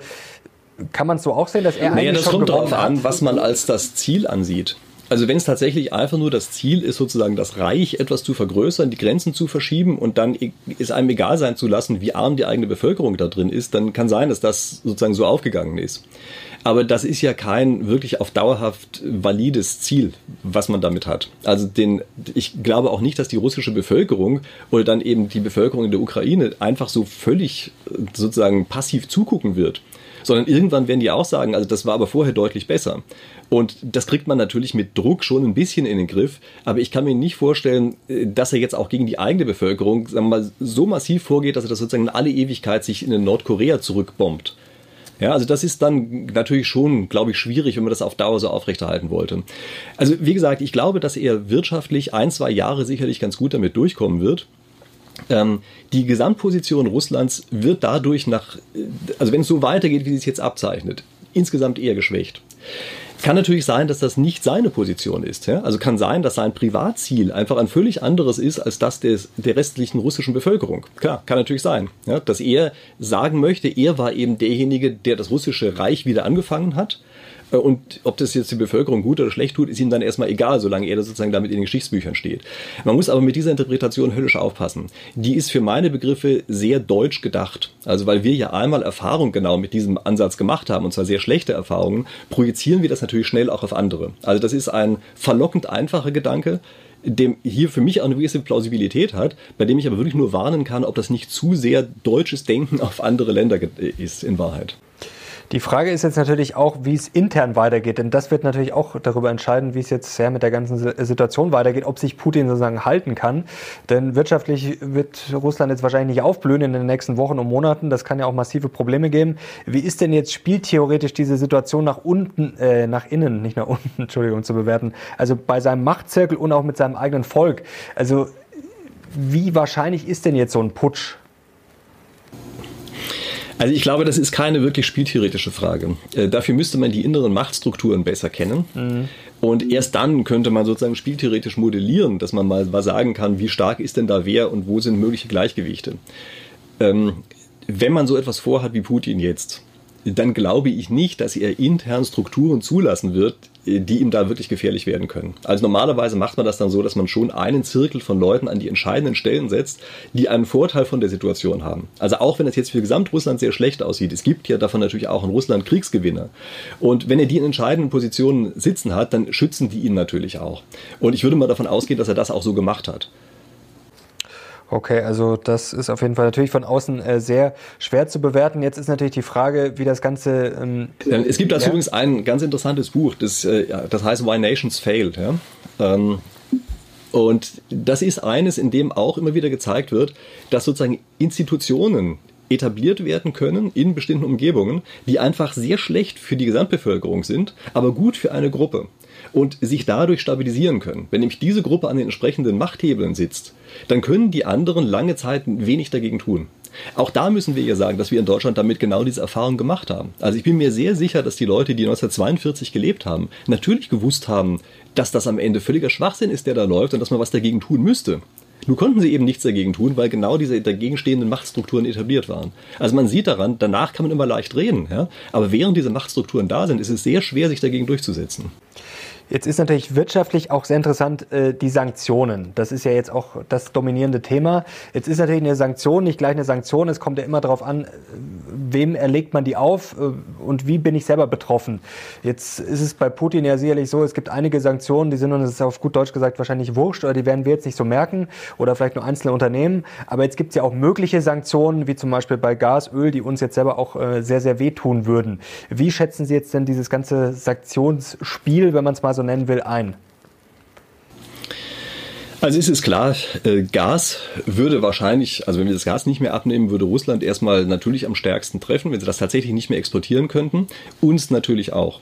kann man es so auch sehen, dass er naja, eigentlich das schon kommt darauf an, was man als das Ziel ansieht. Also wenn es tatsächlich einfach nur das Ziel ist, sozusagen das Reich etwas zu vergrößern, die Grenzen zu verschieben und dann ist einem egal sein zu lassen, wie arm die eigene Bevölkerung da drin ist, dann kann sein, dass das sozusagen so aufgegangen ist. Aber das ist ja kein wirklich auf dauerhaft valides Ziel, was man damit hat. Also den, ich glaube auch nicht, dass die russische Bevölkerung oder dann eben die Bevölkerung in der Ukraine einfach so völlig sozusagen passiv zugucken wird sondern irgendwann werden die auch sagen, also das war aber vorher deutlich besser. Und das kriegt man natürlich mit Druck schon ein bisschen in den Griff, aber ich kann mir nicht vorstellen, äh, dass er jetzt auch gegen die eigene Bevölkerung sagen wir mal, so massiv vorgeht, dass er das sozusagen in alle Ewigkeit sich in Nordkorea zurückbombt. Ja, also das ist dann natürlich schon, glaube ich, schwierig, wenn man das auf Dauer so aufrechterhalten wollte. Also wie gesagt, ich glaube, dass er wirtschaftlich ein, zwei Jahre sicherlich ganz gut damit durchkommen wird. Ähm, die Gesamtposition Russlands wird dadurch nach, also wenn es so weitergeht, wie es jetzt abzeichnet, insgesamt eher geschwächt. Kann natürlich sein, dass das nicht seine Position ist. Ja? Also kann sein, dass sein Privatziel einfach ein völlig anderes ist als das des, der restlichen russischen Bevölkerung. Klar, kann natürlich sein. Ja? Dass er sagen möchte, er war eben derjenige, der das russische Reich wieder angefangen hat äh, und ob das jetzt die Bevölkerung gut oder schlecht tut, ist ihm dann erstmal egal, solange er sozusagen damit in den Geschichtsbüchern steht. Man muss aber mit dieser Interpretation höllisch aufpassen. Die ist für meine Begriffe sehr deutsch gedacht. Also weil wir ja einmal Erfahrung genau mit diesem Ansatz gemacht haben, und zwar sehr schlechte Erfahrungen, projizieren wir das natürlich schnell auch auf andere. Also das ist ein verlockend einfacher Gedanke, dem hier für mich auch eine gewisse Plausibilität hat, bei dem ich aber wirklich nur warnen kann, ob das nicht zu sehr deutsches Denken auf andere Länder ist in Wahrheit. Die Frage ist jetzt natürlich auch, wie es intern weitergeht, denn das wird natürlich auch darüber entscheiden, wie es jetzt ja, mit der ganzen Situation weitergeht, ob sich Putin sozusagen halten kann. Denn wirtschaftlich wird Russland jetzt wahrscheinlich nicht aufblühen in den nächsten Wochen und Monaten. Das kann ja auch massive Probleme geben. Wie ist denn jetzt spieltheoretisch diese Situation nach unten, äh, nach innen, nicht nach unten, Entschuldigung, zu bewerten? Also bei seinem Machtzirkel und auch mit seinem eigenen Volk. Also wie wahrscheinlich ist denn jetzt so ein Putsch? Also ich glaube, das ist keine wirklich spieltheoretische Frage. Äh, dafür müsste man die inneren Machtstrukturen besser kennen. Mhm. Und erst dann könnte man sozusagen spieltheoretisch modellieren, dass man mal, sagen kann, wie stark ist denn da wer und wo sind mögliche Gleichgewichte. Ähm, wenn man so etwas vorhat wie Putin jetzt, dann glaube ich nicht, dass er intern Strukturen zulassen wird, die ihm da wirklich gefährlich werden können. Also normalerweise macht man das dann so, dass man schon einen Zirkel von Leuten an die entscheidenden Stellen setzt, die einen Vorteil von der Situation haben. Also auch wenn es jetzt für Gesamtrussland sehr schlecht aussieht, es gibt ja davon natürlich auch in Russland Kriegsgewinner. Und wenn er die in entscheidenden Positionen sitzen hat, dann schützen die ihn natürlich auch. Und ich würde mal davon ausgehen, dass er das auch so gemacht hat. Okay, also das ist auf jeden Fall natürlich von außen äh, sehr schwer zu bewerten. Jetzt ist natürlich die Frage, wie das Ganze. Ähm, es gibt dazu ja. übrigens ein ganz interessantes Buch, das, äh, das heißt Why Nations Failed. Ja? Ähm, und das ist eines, in dem auch immer wieder gezeigt wird, dass sozusagen Institutionen etabliert werden können in bestimmten Umgebungen, die einfach sehr schlecht für die Gesamtbevölkerung sind, aber gut für eine Gruppe und sich dadurch stabilisieren können. Wenn nämlich diese Gruppe an den entsprechenden Machthebeln sitzt, dann können die anderen lange Zeit wenig dagegen tun. Auch da müssen wir ja sagen, dass wir in Deutschland damit genau diese Erfahrung gemacht haben. Also ich bin mir sehr sicher, dass die Leute, die 1942 gelebt haben, natürlich gewusst haben, dass das am Ende völliger Schwachsinn ist, der da läuft und dass man was dagegen tun müsste. Nur konnten sie eben nichts dagegen tun, weil genau diese dagegenstehenden Machtstrukturen etabliert waren. Also man sieht daran, danach kann man immer leicht reden, ja? aber während diese Machtstrukturen da sind, ist es sehr schwer, sich dagegen durchzusetzen. Jetzt ist natürlich wirtschaftlich auch sehr interessant äh, die Sanktionen. Das ist ja jetzt auch das dominierende Thema. Jetzt ist natürlich eine Sanktion nicht gleich eine Sanktion. Es kommt ja immer darauf an, wem erlegt man die auf äh, und wie bin ich selber betroffen. Jetzt ist es bei Putin ja sicherlich so, es gibt einige Sanktionen, die sind uns auf gut Deutsch gesagt wahrscheinlich wurscht oder die werden wir jetzt nicht so merken oder vielleicht nur einzelne Unternehmen. Aber jetzt gibt es ja auch mögliche Sanktionen, wie zum Beispiel bei Gas, Öl, die uns jetzt selber auch äh, sehr, sehr wehtun würden. Wie schätzen Sie jetzt denn dieses ganze Sanktionsspiel, wenn man es mal so nennen will, ein? Also ist es klar, äh, Gas würde wahrscheinlich, also wenn wir das Gas nicht mehr abnehmen, würde Russland erstmal natürlich am stärksten treffen, wenn sie das tatsächlich nicht mehr exportieren könnten. Uns natürlich auch.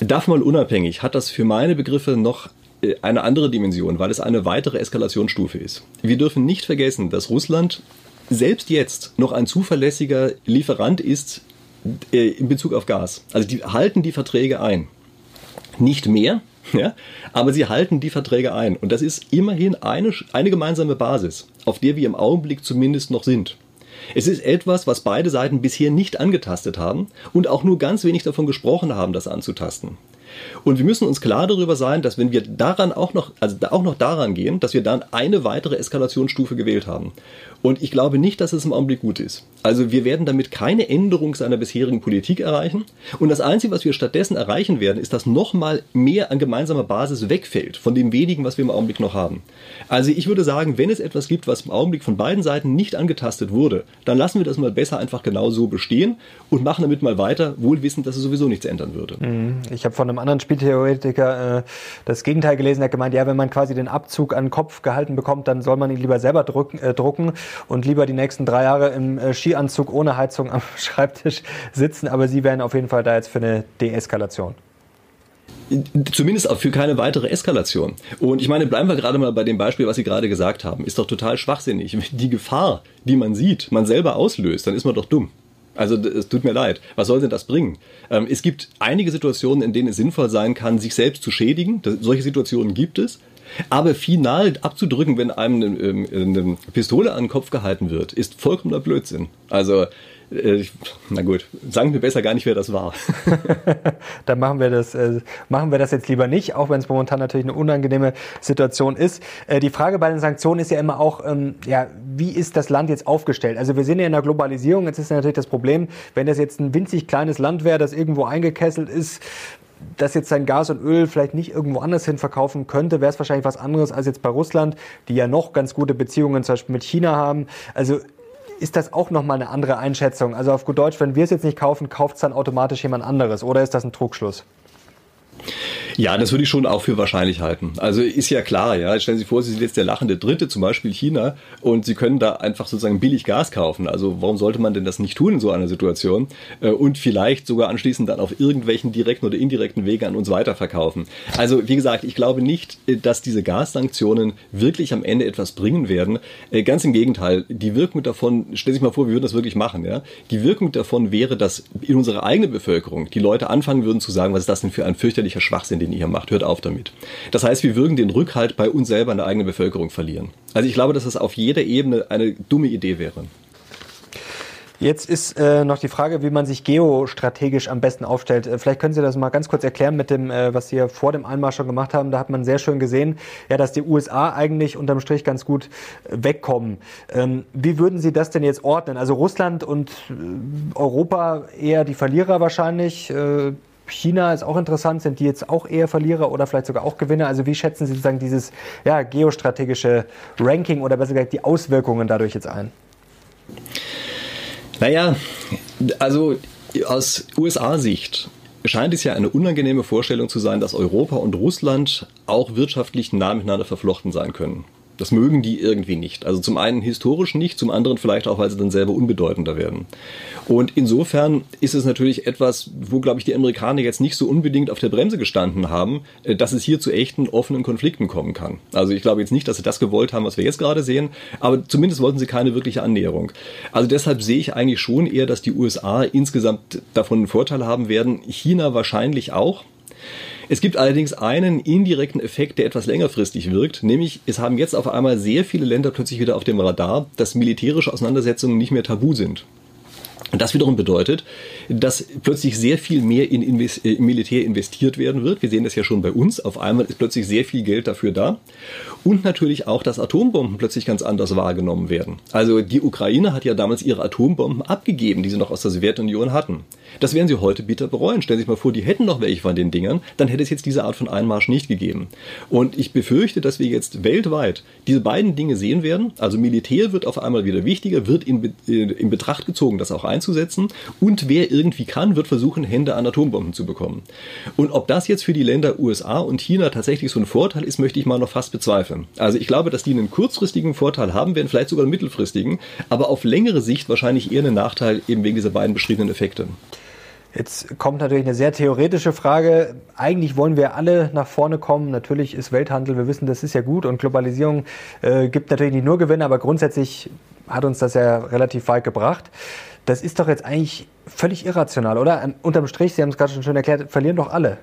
Davon mal unabhängig hat das für meine Begriffe noch äh, eine andere Dimension, weil es eine weitere Eskalationsstufe ist. Wir dürfen nicht vergessen, dass Russland selbst jetzt noch ein zuverlässiger Lieferant ist äh, in Bezug auf Gas. Also die halten die Verträge ein. Nicht mehr, ja, aber sie halten die Verträge ein. Und das ist immerhin eine, eine gemeinsame Basis, auf der wir im Augenblick zumindest noch sind. Es ist etwas, was beide Seiten bisher nicht angetastet haben und auch nur ganz wenig davon gesprochen haben, das anzutasten. Und wir müssen uns klar darüber sein, dass wenn wir daran auch noch, also auch noch daran gehen, dass wir dann eine weitere Eskalationsstufe gewählt haben. Und ich glaube nicht, dass es im Augenblick gut ist. Also wir werden damit keine Änderung seiner bisherigen Politik erreichen. Und das Einzige, was wir stattdessen erreichen werden, ist, dass nochmal mehr an gemeinsamer Basis wegfällt von dem wenigen, was wir im Augenblick noch haben. Also ich würde sagen, wenn es etwas gibt, was im Augenblick von beiden Seiten nicht angetastet wurde, dann lassen wir das mal besser einfach genau so bestehen und machen damit mal weiter, wohl wissend, dass es sowieso nichts ändern würde. Mhm. Ich habe von einem anderen Spieltheoretiker äh, das Gegenteil gelesen, der hat gemeint, ja, wenn man quasi den Abzug an den Kopf gehalten bekommt, dann soll man ihn lieber selber drücken, äh, drucken und lieber die nächsten drei Jahre im äh, Skianzug ohne Heizung am Schreibtisch sitzen. Aber Sie wären auf jeden Fall da jetzt für eine Deeskalation. Zumindest auch für keine weitere Eskalation. Und ich meine, bleiben wir gerade mal bei dem Beispiel, was Sie gerade gesagt haben. Ist doch total schwachsinnig. Die Gefahr, die man sieht, man selber auslöst, dann ist man doch dumm. Also es tut mir leid. Was soll denn das bringen? Ähm, es gibt einige Situationen, in denen es sinnvoll sein kann, sich selbst zu schädigen. Das, solche Situationen gibt es. Aber final abzudrücken, wenn einem eine, eine Pistole an den Kopf gehalten wird, ist vollkommener Blödsinn. Also na gut, sagen wir besser gar nicht, wer das war. Dann machen wir das, äh, machen wir das jetzt lieber nicht, auch wenn es momentan natürlich eine unangenehme Situation ist. Äh, die Frage bei den Sanktionen ist ja immer auch, ähm, ja, wie ist das Land jetzt aufgestellt? Also wir sind ja in der Globalisierung, jetzt ist ja natürlich das Problem, wenn das jetzt ein winzig kleines Land wäre, das irgendwo eingekesselt ist, das jetzt sein Gas und Öl vielleicht nicht irgendwo anders hin verkaufen könnte, wäre es wahrscheinlich was anderes als jetzt bei Russland, die ja noch ganz gute Beziehungen zum Beispiel mit China haben. Also ist das auch nochmal eine andere Einschätzung? Also auf gut Deutsch, wenn wir es jetzt nicht kaufen, kauft es dann automatisch jemand anderes oder ist das ein Trugschluss? Ja, das würde ich schon auch für wahrscheinlich halten. Also ist ja klar, ja. Stellen Sie sich vor, Sie sind jetzt der lachende Dritte, zum Beispiel China, und Sie können da einfach sozusagen billig Gas kaufen. Also warum sollte man denn das nicht tun in so einer Situation? Äh, und vielleicht sogar anschließend dann auf irgendwelchen direkten oder indirekten Wege an uns weiterverkaufen. Also wie gesagt, ich glaube nicht, äh, dass diese Gassanktionen wirklich am Ende etwas bringen werden. Äh, ganz im Gegenteil, die Wirkung davon, stellen Sie sich mal vor, wir würden das wirklich machen, ja. Die Wirkung davon wäre, dass in unserer eigenen Bevölkerung die Leute anfangen würden zu sagen, was ist das denn für ein fürchterlicher Schwachsinn, den ihr macht. Hört auf damit. Das heißt, wir würden den Rückhalt bei uns selber in der eigenen Bevölkerung verlieren. Also ich glaube, dass das auf jeder Ebene eine dumme Idee wäre. Jetzt ist äh, noch die Frage, wie man sich geostrategisch am besten aufstellt. Äh, vielleicht können Sie das mal ganz kurz erklären mit dem, äh, was Sie vor dem Einmarsch schon gemacht haben. Da hat man sehr schön gesehen, ja, dass die USA eigentlich unterm Strich ganz gut äh, wegkommen. Ähm, wie würden Sie das denn jetzt ordnen? Also Russland und äh, Europa eher die Verlierer wahrscheinlich. China ist auch interessant. Sind die jetzt auch eher Verlierer oder vielleicht sogar auch Gewinner? Also wie schätzen Sie sozusagen dieses ja, geostrategische Ranking oder besser gesagt die Auswirkungen dadurch jetzt ein? Naja, also aus USA-Sicht scheint es ja eine unangenehme Vorstellung zu sein, dass Europa und Russland auch wirtschaftlich nah miteinander verflochten sein können. Das mögen die irgendwie nicht. Also zum einen historisch nicht, zum anderen vielleicht auch, weil sie dann selber unbedeutender werden. Und insofern ist es natürlich etwas, wo, glaube ich, die Amerikaner jetzt nicht so unbedingt auf der Bremse gestanden haben, äh, dass es hier zu echten offenen Konflikten kommen kann. Also ich glaube jetzt nicht, dass sie das gewollt haben, was wir jetzt gerade sehen, aber zumindest wollten sie keine wirkliche Annäherung. Also deshalb sehe ich eigentlich schon eher, dass die USA insgesamt davon einen Vorteil haben werden, China wahrscheinlich auch. Es gibt allerdings einen indirekten Effekt, der etwas längerfristig wirkt, nämlich es haben jetzt auf einmal sehr viele Länder plötzlich wieder auf dem Radar, dass militärische Auseinandersetzungen nicht mehr tabu sind. Und das wiederum bedeutet, dass plötzlich sehr viel mehr in Invest äh, Militär investiert werden wird. Wir sehen das ja schon bei uns. Auf einmal ist plötzlich sehr viel Geld dafür da. Und natürlich auch, dass Atombomben plötzlich ganz anders wahrgenommen werden. Also die Ukraine hat ja damals ihre Atombomben abgegeben, die sie noch aus der Sowjetunion hatten. Das werden sie heute bitter bereuen. Stellen Sie sich mal vor, die hätten noch welche von den Dingern, dann hätte es jetzt diese Art von Einmarsch nicht gegeben. Und ich befürchte, dass wir jetzt weltweit diese beiden Dinge sehen werden. Also Militär wird auf einmal wieder wichtiger, wird in, äh, in Betracht gezogen, das auch einzusetzen. Und wer irgendwie kann, wird versuchen, Hände an Atombomben zu bekommen. Und ob das jetzt für die Länder USA und China tatsächlich so ein Vorteil ist, möchte ich mal noch fast bezweifeln. Also ich glaube, dass die einen kurzfristigen Vorteil haben werden, vielleicht sogar einen mittelfristigen, aber auf längere Sicht wahrscheinlich eher einen Nachteil eben wegen dieser beiden beschriebenen Effekte. Jetzt kommt natürlich eine sehr theoretische Frage. Eigentlich wollen wir alle nach vorne kommen. Natürlich ist Welthandel, wir wissen, das ist ja gut und Globalisierung äh, gibt natürlich nicht nur Gewinne, aber grundsätzlich hat uns das ja relativ weit gebracht. Das ist doch jetzt eigentlich völlig irrational, oder? Ähm, unterm Strich, Sie haben es gerade schon schön erklärt, verlieren doch alle.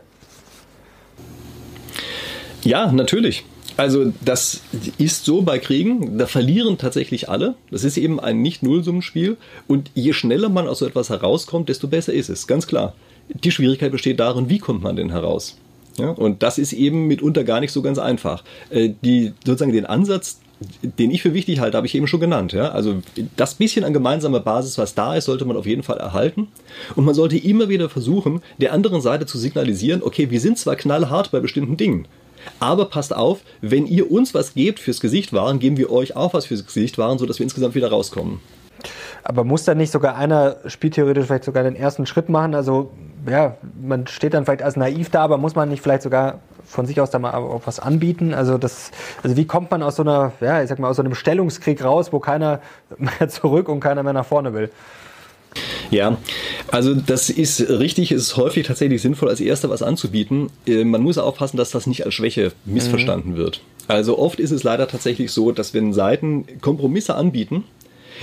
Ja, natürlich. Also das ist so bei Kriegen, da verlieren tatsächlich alle. Das ist eben ein Nicht-Nullsummenspiel. Und je schneller man aus so etwas herauskommt, desto besser ist es, ganz klar. Die Schwierigkeit besteht darin, wie kommt man denn heraus? Ja, und das ist eben mitunter gar nicht so ganz einfach. Äh, die, sozusagen den Ansatz, den ich für wichtig halte, habe ich eben schon genannt. Ja? Also das bisschen an gemeinsamer Basis, was da ist, sollte man auf jeden Fall erhalten. Und man sollte immer wieder versuchen, der anderen Seite zu signalisieren, okay, wir sind zwar knallhart bei bestimmten Dingen, aber passt auf, wenn ihr uns was gebt fürs Gesicht wahren, geben wir euch auch was fürs Gesicht wahren, sodass wir insgesamt wieder rauskommen. Aber muss da nicht sogar einer spieltheoretisch vielleicht sogar den ersten Schritt machen? Also, ja, man steht dann vielleicht als naiv da, aber muss man nicht vielleicht sogar von sich aus da mal auch was anbieten? Also, das, also wie kommt man aus so einer, ja, ich sag mal, aus so einem Stellungskrieg raus, wo keiner mehr zurück und keiner mehr nach vorne will? Ja, also das ist richtig, es ist häufig tatsächlich sinnvoll, als Erster was anzubieten. Äh, man muss aufpassen, dass das nicht als Schwäche missverstanden mhm. wird. Also oft ist es leider tatsächlich so, dass wenn Seiten Kompromisse anbieten,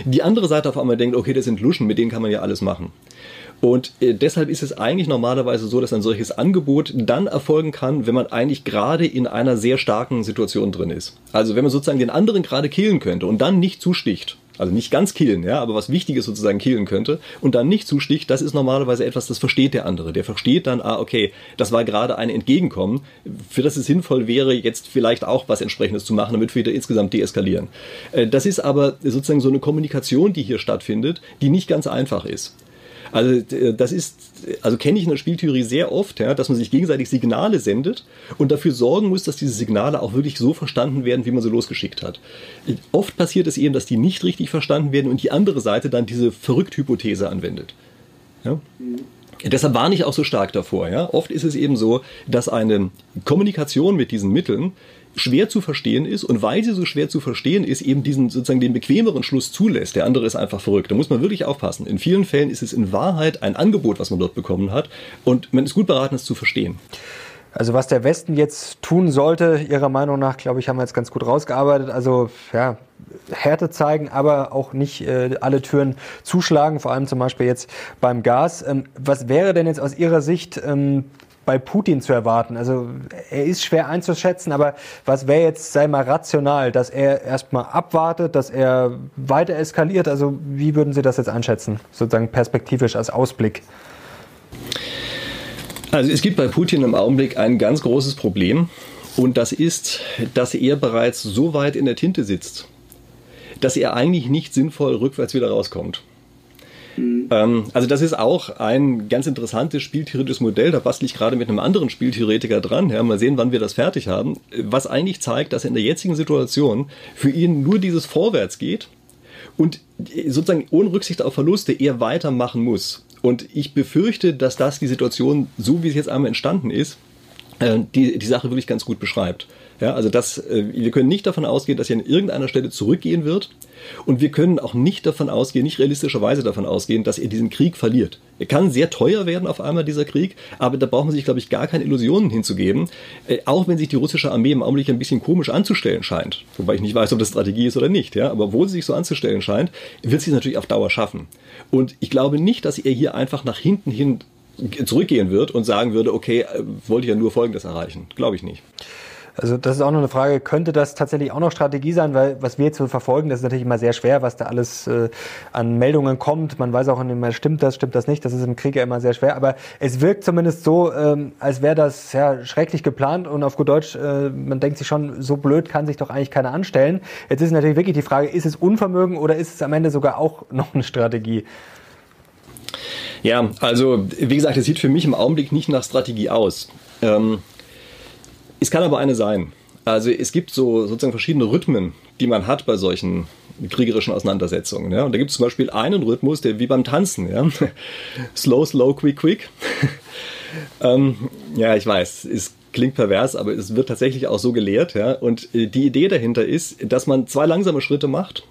die andere Seite auf einmal denkt, okay, das sind Luschen, mit denen kann man ja alles machen. Und äh, deshalb ist es eigentlich normalerweise so, dass ein solches Angebot dann erfolgen kann, wenn man eigentlich gerade in einer sehr starken Situation drin ist. Also wenn man sozusagen den anderen gerade killen könnte und dann nicht zusticht also nicht ganz killen, ja, aber was Wichtiges sozusagen killen könnte und dann nicht zusticht, das ist normalerweise etwas, das versteht der andere. Der versteht dann, ah, okay, das war gerade ein Entgegenkommen, für das es sinnvoll wäre, jetzt vielleicht auch was entsprechendes zu machen, damit wir wieder insgesamt deeskalieren. Äh, das ist aber sozusagen so eine Kommunikation, die hier stattfindet, die nicht ganz einfach ist. Also das ist, also kenne ich in der Spieltheorie sehr oft, ja, dass man sich gegenseitig Signale sendet und dafür sorgen muss, dass diese Signale auch wirklich so verstanden werden, wie man sie losgeschickt hat. Oft passiert es eben, dass die nicht richtig verstanden werden und die andere Seite dann diese Verrückt-Hypothese anwendet. Ja? Mhm. Deshalb warne ich auch so stark davor. Ja? Oft ist es eben so, dass eine Kommunikation mit diesen Mitteln schwer zu verstehen ist und weil sie so schwer zu verstehen ist, eben diesen sozusagen den bequemeren Schluss zulässt. Der andere ist einfach verrückt. Da muss man wirklich aufpassen. In vielen Fällen ist es in Wahrheit ein Angebot, was man dort bekommen hat und man ist gut beraten, es zu verstehen. Also was der Westen jetzt tun sollte, Ihrer Meinung nach, glaube ich, haben wir jetzt ganz gut rausgearbeitet. Also ja, Härte zeigen, aber auch nicht äh, alle Türen zuschlagen, vor allem zum Beispiel jetzt beim Gas. Ähm, was wäre denn jetzt aus Ihrer Sicht ähm, bei Putin zu erwarten? Also er ist schwer einzuschätzen, aber was wäre jetzt, sei mal rational, dass er erstmal abwartet, dass er weiter eskaliert? Also wie würden Sie das jetzt einschätzen, sozusagen perspektivisch als Ausblick? Also es gibt bei Putin im Augenblick ein ganz großes Problem und das ist, dass er bereits so weit in der Tinte sitzt, dass er eigentlich nicht sinnvoll rückwärts wieder rauskommt. Mhm. Ähm, also das ist auch ein ganz interessantes spieltheoretisches Modell. Da bastel ich gerade mit einem anderen Spieltheoretiker dran. Ja, mal sehen, wann wir das fertig haben. Was eigentlich zeigt, dass in der jetzigen Situation für ihn nur dieses Vorwärts geht und sozusagen ohne Rücksicht auf Verluste er weitermachen muss. Und ich befürchte, dass das die Situation, so wie es jetzt einmal entstanden ist, äh, die, die Sache wirklich ganz gut beschreibt. Ja, also das, äh, wir können nicht davon ausgehen, dass er an irgendeiner Stelle zurückgehen wird. Und wir können auch nicht davon ausgehen, nicht realistischerweise davon ausgehen, dass er diesen Krieg verliert. Er kann sehr teuer werden auf einmal, dieser Krieg, aber da braucht man sich, glaube ich, gar keine Illusionen hinzugeben. Äh, auch wenn sich die russische Armee im Augenblick ein bisschen komisch anzustellen scheint, wobei ich nicht weiß, ob das Strategie ist oder nicht, ja, aber wo sie sich so anzustellen scheint, wird sie es natürlich auf Dauer schaffen. Und ich glaube nicht, dass er hier einfach nach hinten hin zurückgehen wird und sagen würde, okay, äh, wollte ich ja nur Folgendes erreichen. Glaube ich nicht. Also das ist auch noch eine Frage, könnte das tatsächlich auch noch Strategie sein, weil was wir zu verfolgen, das ist natürlich immer sehr schwer, was da alles äh, an Meldungen kommt. Man weiß auch immer, stimmt das, stimmt das nicht, das ist im Krieg ja immer sehr schwer, aber es wirkt zumindest so, ähm, als wäre das ja schrecklich geplant und auf gut Deutsch, äh, man denkt sich schon, so blöd kann sich doch eigentlich keiner anstellen. Jetzt ist natürlich wirklich die Frage, ist es Unvermögen oder ist es am Ende sogar auch noch eine Strategie? Ja, also wie gesagt, es sieht für mich im Augenblick nicht nach Strategie aus. Ähm, es kann aber eine sein. Also es gibt so sozusagen verschiedene Rhythmen, die man hat bei solchen kriegerischen Auseinandersetzungen. Ja? Und da gibt es zum Beispiel einen Rhythmus, der wie beim Tanzen, ja? slow, slow, quick, quick. ähm, ja, ich weiß, es klingt pervers, aber es wird tatsächlich auch so gelehrt. Ja? Und äh, die Idee dahinter ist, dass man zwei langsame Schritte macht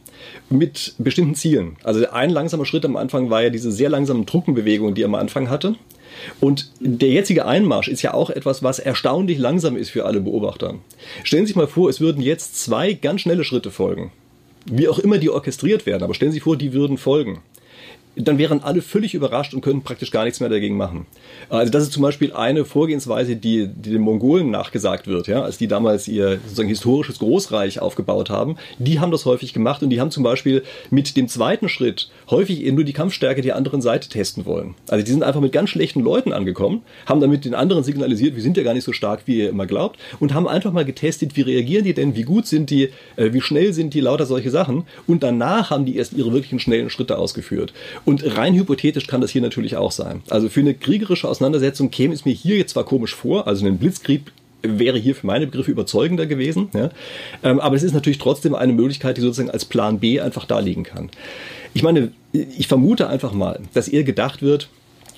mit bestimmten Zielen. Also ein langsamer Schritt am Anfang war ja diese sehr langsamen Truppenbewegungen, die er am Anfang hatte. Und der jetzige Einmarsch ist ja auch etwas, was erstaunlich langsam ist für alle Beobachter. Stellen Sie sich mal vor, es würden jetzt zwei ganz schnelle Schritte folgen. Wie auch immer die orchestriert werden, aber stellen Sie sich vor, die würden folgen dann wären alle völlig überrascht und könnten praktisch gar nichts mehr dagegen machen. Also das ist zum Beispiel eine Vorgehensweise, die, die den Mongolen nachgesagt wird, ja, als die damals ihr sozusagen historisches Großreich aufgebaut haben. Die haben das häufig gemacht und die haben zum Beispiel mit dem zweiten Schritt häufig eben nur die Kampfstärke der anderen Seite testen wollen. Also die sind einfach mit ganz schlechten Leuten angekommen, haben damit den anderen signalisiert, wir sind ja gar nicht so stark, wie ihr immer glaubt, und haben einfach mal getestet, wie reagieren die denn, wie gut sind die, äh, wie schnell sind die, lauter solche Sachen. Und danach haben die erst ihre wirklichen schnellen Schritte ausgeführt. Und rein hypothetisch kann das hier natürlich auch sein. Also für eine kriegerische Auseinandersetzung käme es mir hier jetzt zwar komisch vor, also ein Blitzkrieg wäre hier für meine Begriffe überzeugender gewesen. Ja? Ähm, aber es ist natürlich trotzdem eine Möglichkeit, die sozusagen als Plan B einfach da liegen kann. Ich meine, ich vermute einfach mal, dass ihr gedacht wird,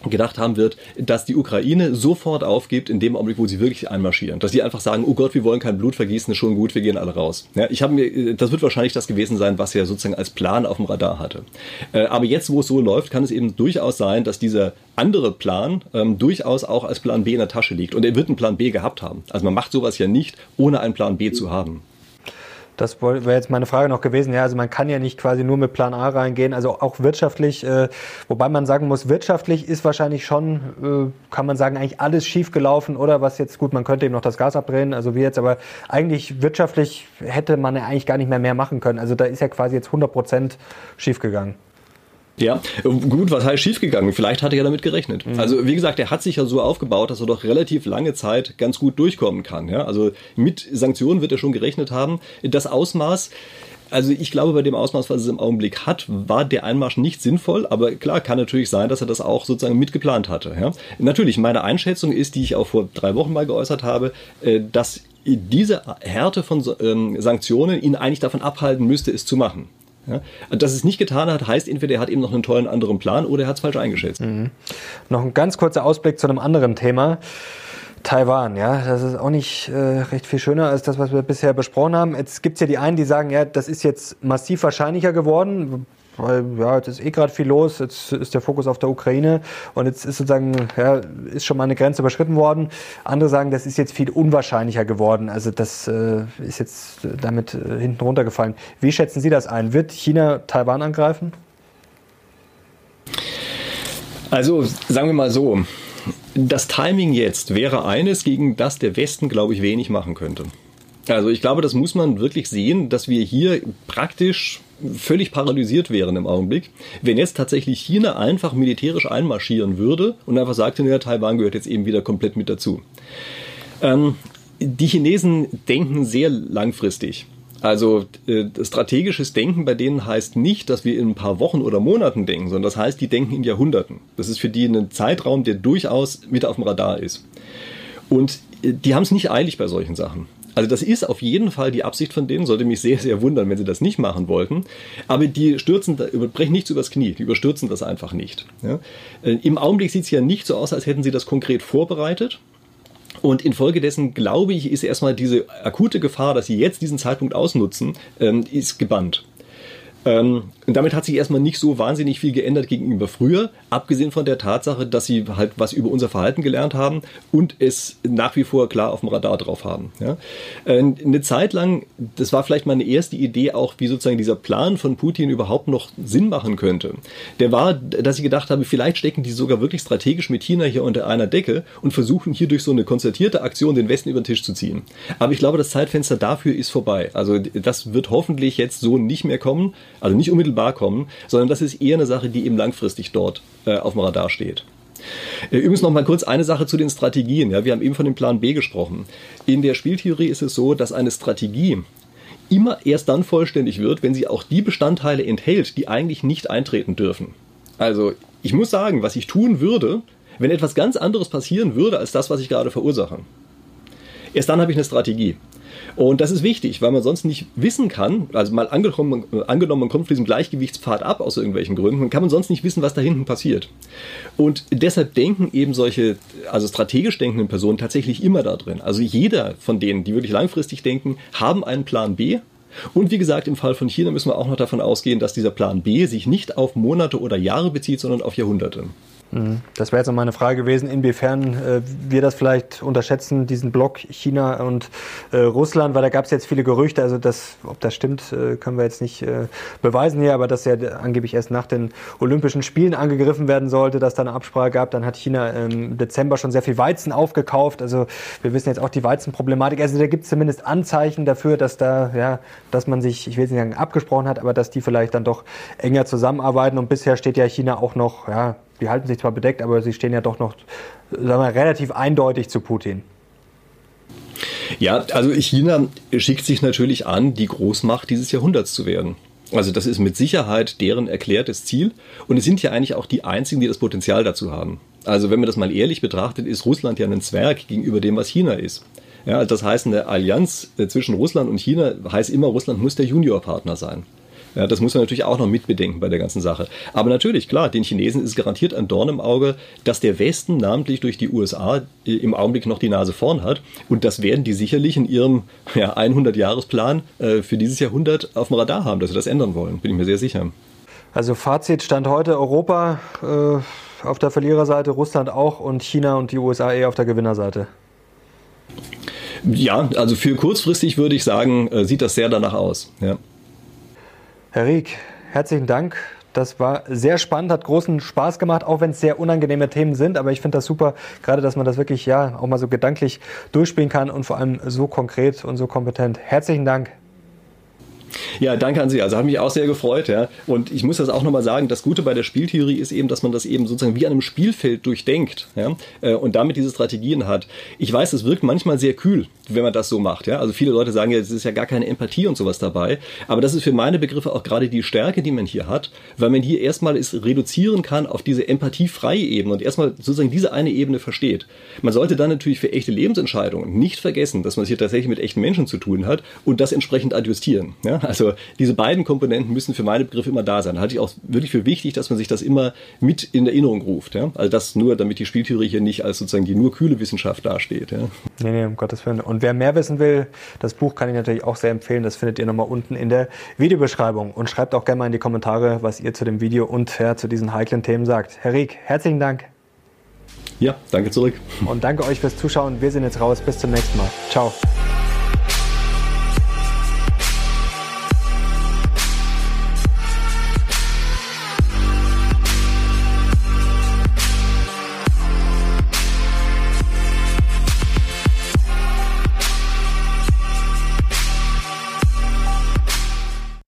gedacht haben wird, dass die Ukraine sofort aufgibt in dem Augenblick, wo sie wirklich einmarschieren. Dass sie einfach sagen, oh Gott, wir wollen kein Blut vergießen, ist schon gut, wir gehen alle raus. Ja, ich habe mir, das wird wahrscheinlich das gewesen sein, was er sozusagen als Plan auf dem Radar hatte. Äh, aber jetzt, wo es so läuft, kann es eben durchaus sein, dass dieser andere Plan ähm, durchaus auch als Plan B in der Tasche liegt. Und er wird einen Plan B gehabt haben. Also man macht sowas ja nicht, ohne einen Plan B zu haben. Das wäre jetzt meine Frage noch gewesen. Ja, also man kann ja nicht quasi nur mit Plan A reingehen, also auch wirtschaftlich, äh, wobei man sagen muss, wirtschaftlich ist wahrscheinlich schon, äh, kann man sagen, eigentlich alles schief gelaufen oder was jetzt gut, man könnte eben noch das Gas abdrehen, also wie jetzt, aber eigentlich wirtschaftlich hätte man ja eigentlich gar nicht mehr mehr machen können. Also da ist ja quasi jetzt 100 Prozent schief gegangen. Ja, gut, was heißt schiefgegangen? Vielleicht hat er ja damit gerechnet. Mhm. Also wie gesagt, er hat sich ja so aufgebaut, dass er doch relativ lange Zeit ganz gut durchkommen kann. Ja? Also mit Sanktionen wird er schon gerechnet haben. Das Ausmaß, also ich glaube, bei dem Ausmaß, was es im Augenblick hat, war der Einmarsch nicht sinnvoll, aber klar kann natürlich sein, dass er das auch sozusagen mitgeplant hatte. Ja? Natürlich, meine Einschätzung ist, die ich auch vor drei Wochen mal geäußert habe, äh, dass diese Härte von ähm, Sanktionen ihn eigentlich davon abhalten müsste, es zu machen. Ja? Dass es nicht getan hat, heißt entweder er hat eben noch einen tollen anderen Plan oder er hat es falsch eingeschätzt. Mhm. Noch ein ganz kurzer Ausblick zu einem anderen Thema. Taiwan, ja, das ist auch nicht äh, recht viel schöner als das, was wir bisher besprochen haben. Jetzt gibt es ja die einen, die sagen, ja, das ist jetzt massiv wahrscheinlicher geworden, weil ja, jetzt ist eh gerade viel los, jetzt ist der Fokus auf der Ukraine und jetzt ist sozusagen, ja, ist schon mal eine Grenze überschritten worden. Andere sagen, das ist jetzt viel unwahrscheinlicher geworden. Also das äh, ist jetzt damit äh, hinten runtergefallen. Wie schätzen Sie das ein? Wird China Taiwan angreifen? Also sagen wir mal so, Das Timing jetzt wäre eines, gegen das der Westen, glaube ich, wenig machen könnte. Also ich glaube, das muss man wirklich sehen, dass wir hier praktisch völlig paralysiert wären im Augenblick, wenn jetzt tatsächlich China einfach militärisch einmarschieren würde und einfach sagte, naja, Taiwan gehört jetzt eben wieder komplett mit dazu. Ähm, die Chinesen denken sehr langfristig. Also äh, strategisches Denken bei denen heißt nicht, dass wir in ein paar Wochen oder Monaten denken, sondern das heißt, die denken in Jahrhunderten. Das ist für die ein Zeitraum, der durchaus mit auf dem Radar ist. Und äh, die haben es nicht eilig bei solchen Sachen. Also das ist auf jeden Fall die Absicht von denen, sollte mich sehr, sehr wundern, wenn sie das nicht machen wollten. Aber die stürzen, brechen nichts übers Knie, die überstürzen das einfach nicht. Ja? Äh, Im Augenblick sieht es ja nicht so aus, als hätten sie das konkret vorbereitet. Und infolgedessen glaube ich, ist erstmal diese akute Gefahr, dass sie jetzt diesen Zeitpunkt ausnutzen, ähm, ist gebannt. Und damit hat sich erstmal nicht so wahnsinnig viel geändert gegenüber früher, abgesehen von der Tatsache, dass sie halt was über unser Verhalten gelernt haben und es nach wie vor klar auf dem Radar drauf haben. Ja? Äh, eine Zeit lang, das war vielleicht meine erste Idee auch, wie sozusagen dieser Plan von Putin überhaupt noch Sinn machen könnte. Der war, dass ich gedacht habe, vielleicht stecken die sogar wirklich strategisch mit China hier unter einer Decke und versuchen hier durch so eine konzertierte Aktion den Westen über den Tisch zu ziehen. Aber ich glaube, das Zeitfenster dafür ist vorbei. Also das wird hoffentlich jetzt so nicht mehr kommen. Also nicht unmittelbar kommen, sondern das ist eher eine Sache, die eben langfristig dort äh, auf dem Radar steht. Äh, übrigens noch mal kurz eine Sache zu den Strategien. Ja, wir haben eben von dem Plan B gesprochen. In der Spieltheorie ist es so, dass eine Strategie immer erst dann vollständig wird, wenn sie auch die Bestandteile enthält, die eigentlich nicht eintreten dürfen. Also ich muss sagen, was ich tun würde, wenn etwas ganz anderes passieren würde als das, was ich gerade verursache. Erst dann habe ich eine Strategie. Und das ist wichtig, weil man sonst nicht wissen kann, also mal angenommen, angenommen man kommt von diesem Gleichgewichtspfad ab aus irgendwelchen Gründen, dann kann man sonst nicht wissen, was da hinten passiert. Und deshalb denken eben solche, also strategisch denkenden Personen tatsächlich immer da drin. Also jeder von denen, die wirklich langfristig denken, haben einen Plan B, und wie gesagt, im Fall von China müssen wir auch noch davon ausgehen, dass dieser Plan B sich nicht auf Monate oder Jahre bezieht, sondern auf Jahrhunderte. Mhm. Das wäre jetzt noch meine Frage gewesen, inwiefern äh, wir das vielleicht unterschätzen, diesen Block China und äh, Russland, weil da gab es jetzt viele Gerüchte, also das, ob das stimmt, äh, können wir jetzt nicht äh, beweisen hier, aber dass ja angeblich erst nach den Olympischen Spielen angegriffen werden sollte, dass da eine Absprache gab, dann hat China im Dezember schon sehr viel Weizen aufgekauft, also wir wissen jetzt auch die Weizenproblematik, also da gibt es zumindest Anzeichen dafür, dass da, ja, dass man sich, ich will nicht sagen abgesprochen hat, aber dass die vielleicht dann doch enger zusammenarbeiten. Und bisher steht ja China auch noch, ja, die halten sich zwar bedeckt, aber sie stehen ja doch noch sagen wir, relativ eindeutig zu Putin. Ja, also China schickt sich natürlich an, die Großmacht dieses Jahrhunderts zu werden. Also das ist mit Sicherheit deren erklärtes Ziel. Und es sind ja eigentlich auch die einzigen, die das Potenzial dazu haben. Also wenn man das mal ehrlich betrachtet, ist Russland ja ein Zwerg gegenüber dem, was China ist. Ja, das heißt, eine Allianz äh, zwischen Russland und China heißt immer, Russland muss der Juniorpartner sein. Ja, das muss man natürlich auch noch mitbedenken bei der ganzen Sache. Aber natürlich, klar, den Chinesen ist garantiert ein Dorn im Auge, dass der Westen, namentlich durch die USA, im Augenblick noch die Nase vorn hat. Und das werden die sicherlich in ihrem ja, 100-Jahres-Plan äh, für dieses Jahrhundert auf dem Radar haben, dass sie das ändern wollen. Bin ich mir sehr sicher. Also Fazit stand heute Europa äh, auf der Verliererseite, Russland auch und China und die USA eher auf der Gewinnerseite. Ja, also für kurzfristig würde ich sagen, äh, sieht das sehr danach aus. Ja. Herr Rieck, herzlichen Dank. Das war sehr spannend, hat großen Spaß gemacht, auch wenn es sehr unangenehme Themen sind. Aber ich finde das super, gerade dass man das wirklich ja auch mal so gedanklich durchspielen kann und vor allem so konkret und so kompetent. Herzlichen Dank. Ja, danke an Sie. Also hat mich auch sehr gefreut. Ja. Und ich muss das auch nochmal sagen, das Gute bei der Spieltheorie ist eben, dass man das eben sozusagen wie an einem Spielfeld durchdenkt ja, äh, und damit diese Strategien hat. Ich weiß, es wirkt manchmal sehr kühl, wenn man das so macht. Ja. Also viele Leute sagen ja, es ist ja gar keine Empathie und sowas dabei. Aber das ist für meine Begriffe auch gerade die Stärke, die man hier hat, weil man hier erstmal es reduzieren kann auf diese empathiefreie Ebene und erstmal sozusagen diese eine Ebene versteht. Man sollte dann natürlich für echte Lebensentscheidungen nicht vergessen, dass man es hier tatsächlich mit echten Menschen zu tun hat und das entsprechend adjustieren. Ja. Also diese beiden Komponenten müssen für meine Begriffe immer da sein. Da halte ich auch wirklich für wichtig, dass man sich das immer mit in Erinnerung ruft. Ja? Also das nur, damit die Spieltheorie hier nicht als sozusagen die nur kühle Wissenschaft dasteht. Ja? Nee, nee, um Gottes Willen. Und wer mehr wissen will, das Buch kann ich natürlich auch sehr empfehlen. Das findet ihr nochmal unten in der Videobeschreibung. Und schreibt auch gerne mal in die Kommentare, was ihr zu dem Video und ja, zu diesen heiklen Themen sagt. Herr Rieck, herzlichen Dank. Ja, danke zurück. Und danke euch fürs Zuschauen. Wir sind jetzt raus. Bis zum nächsten Mal. Ciao.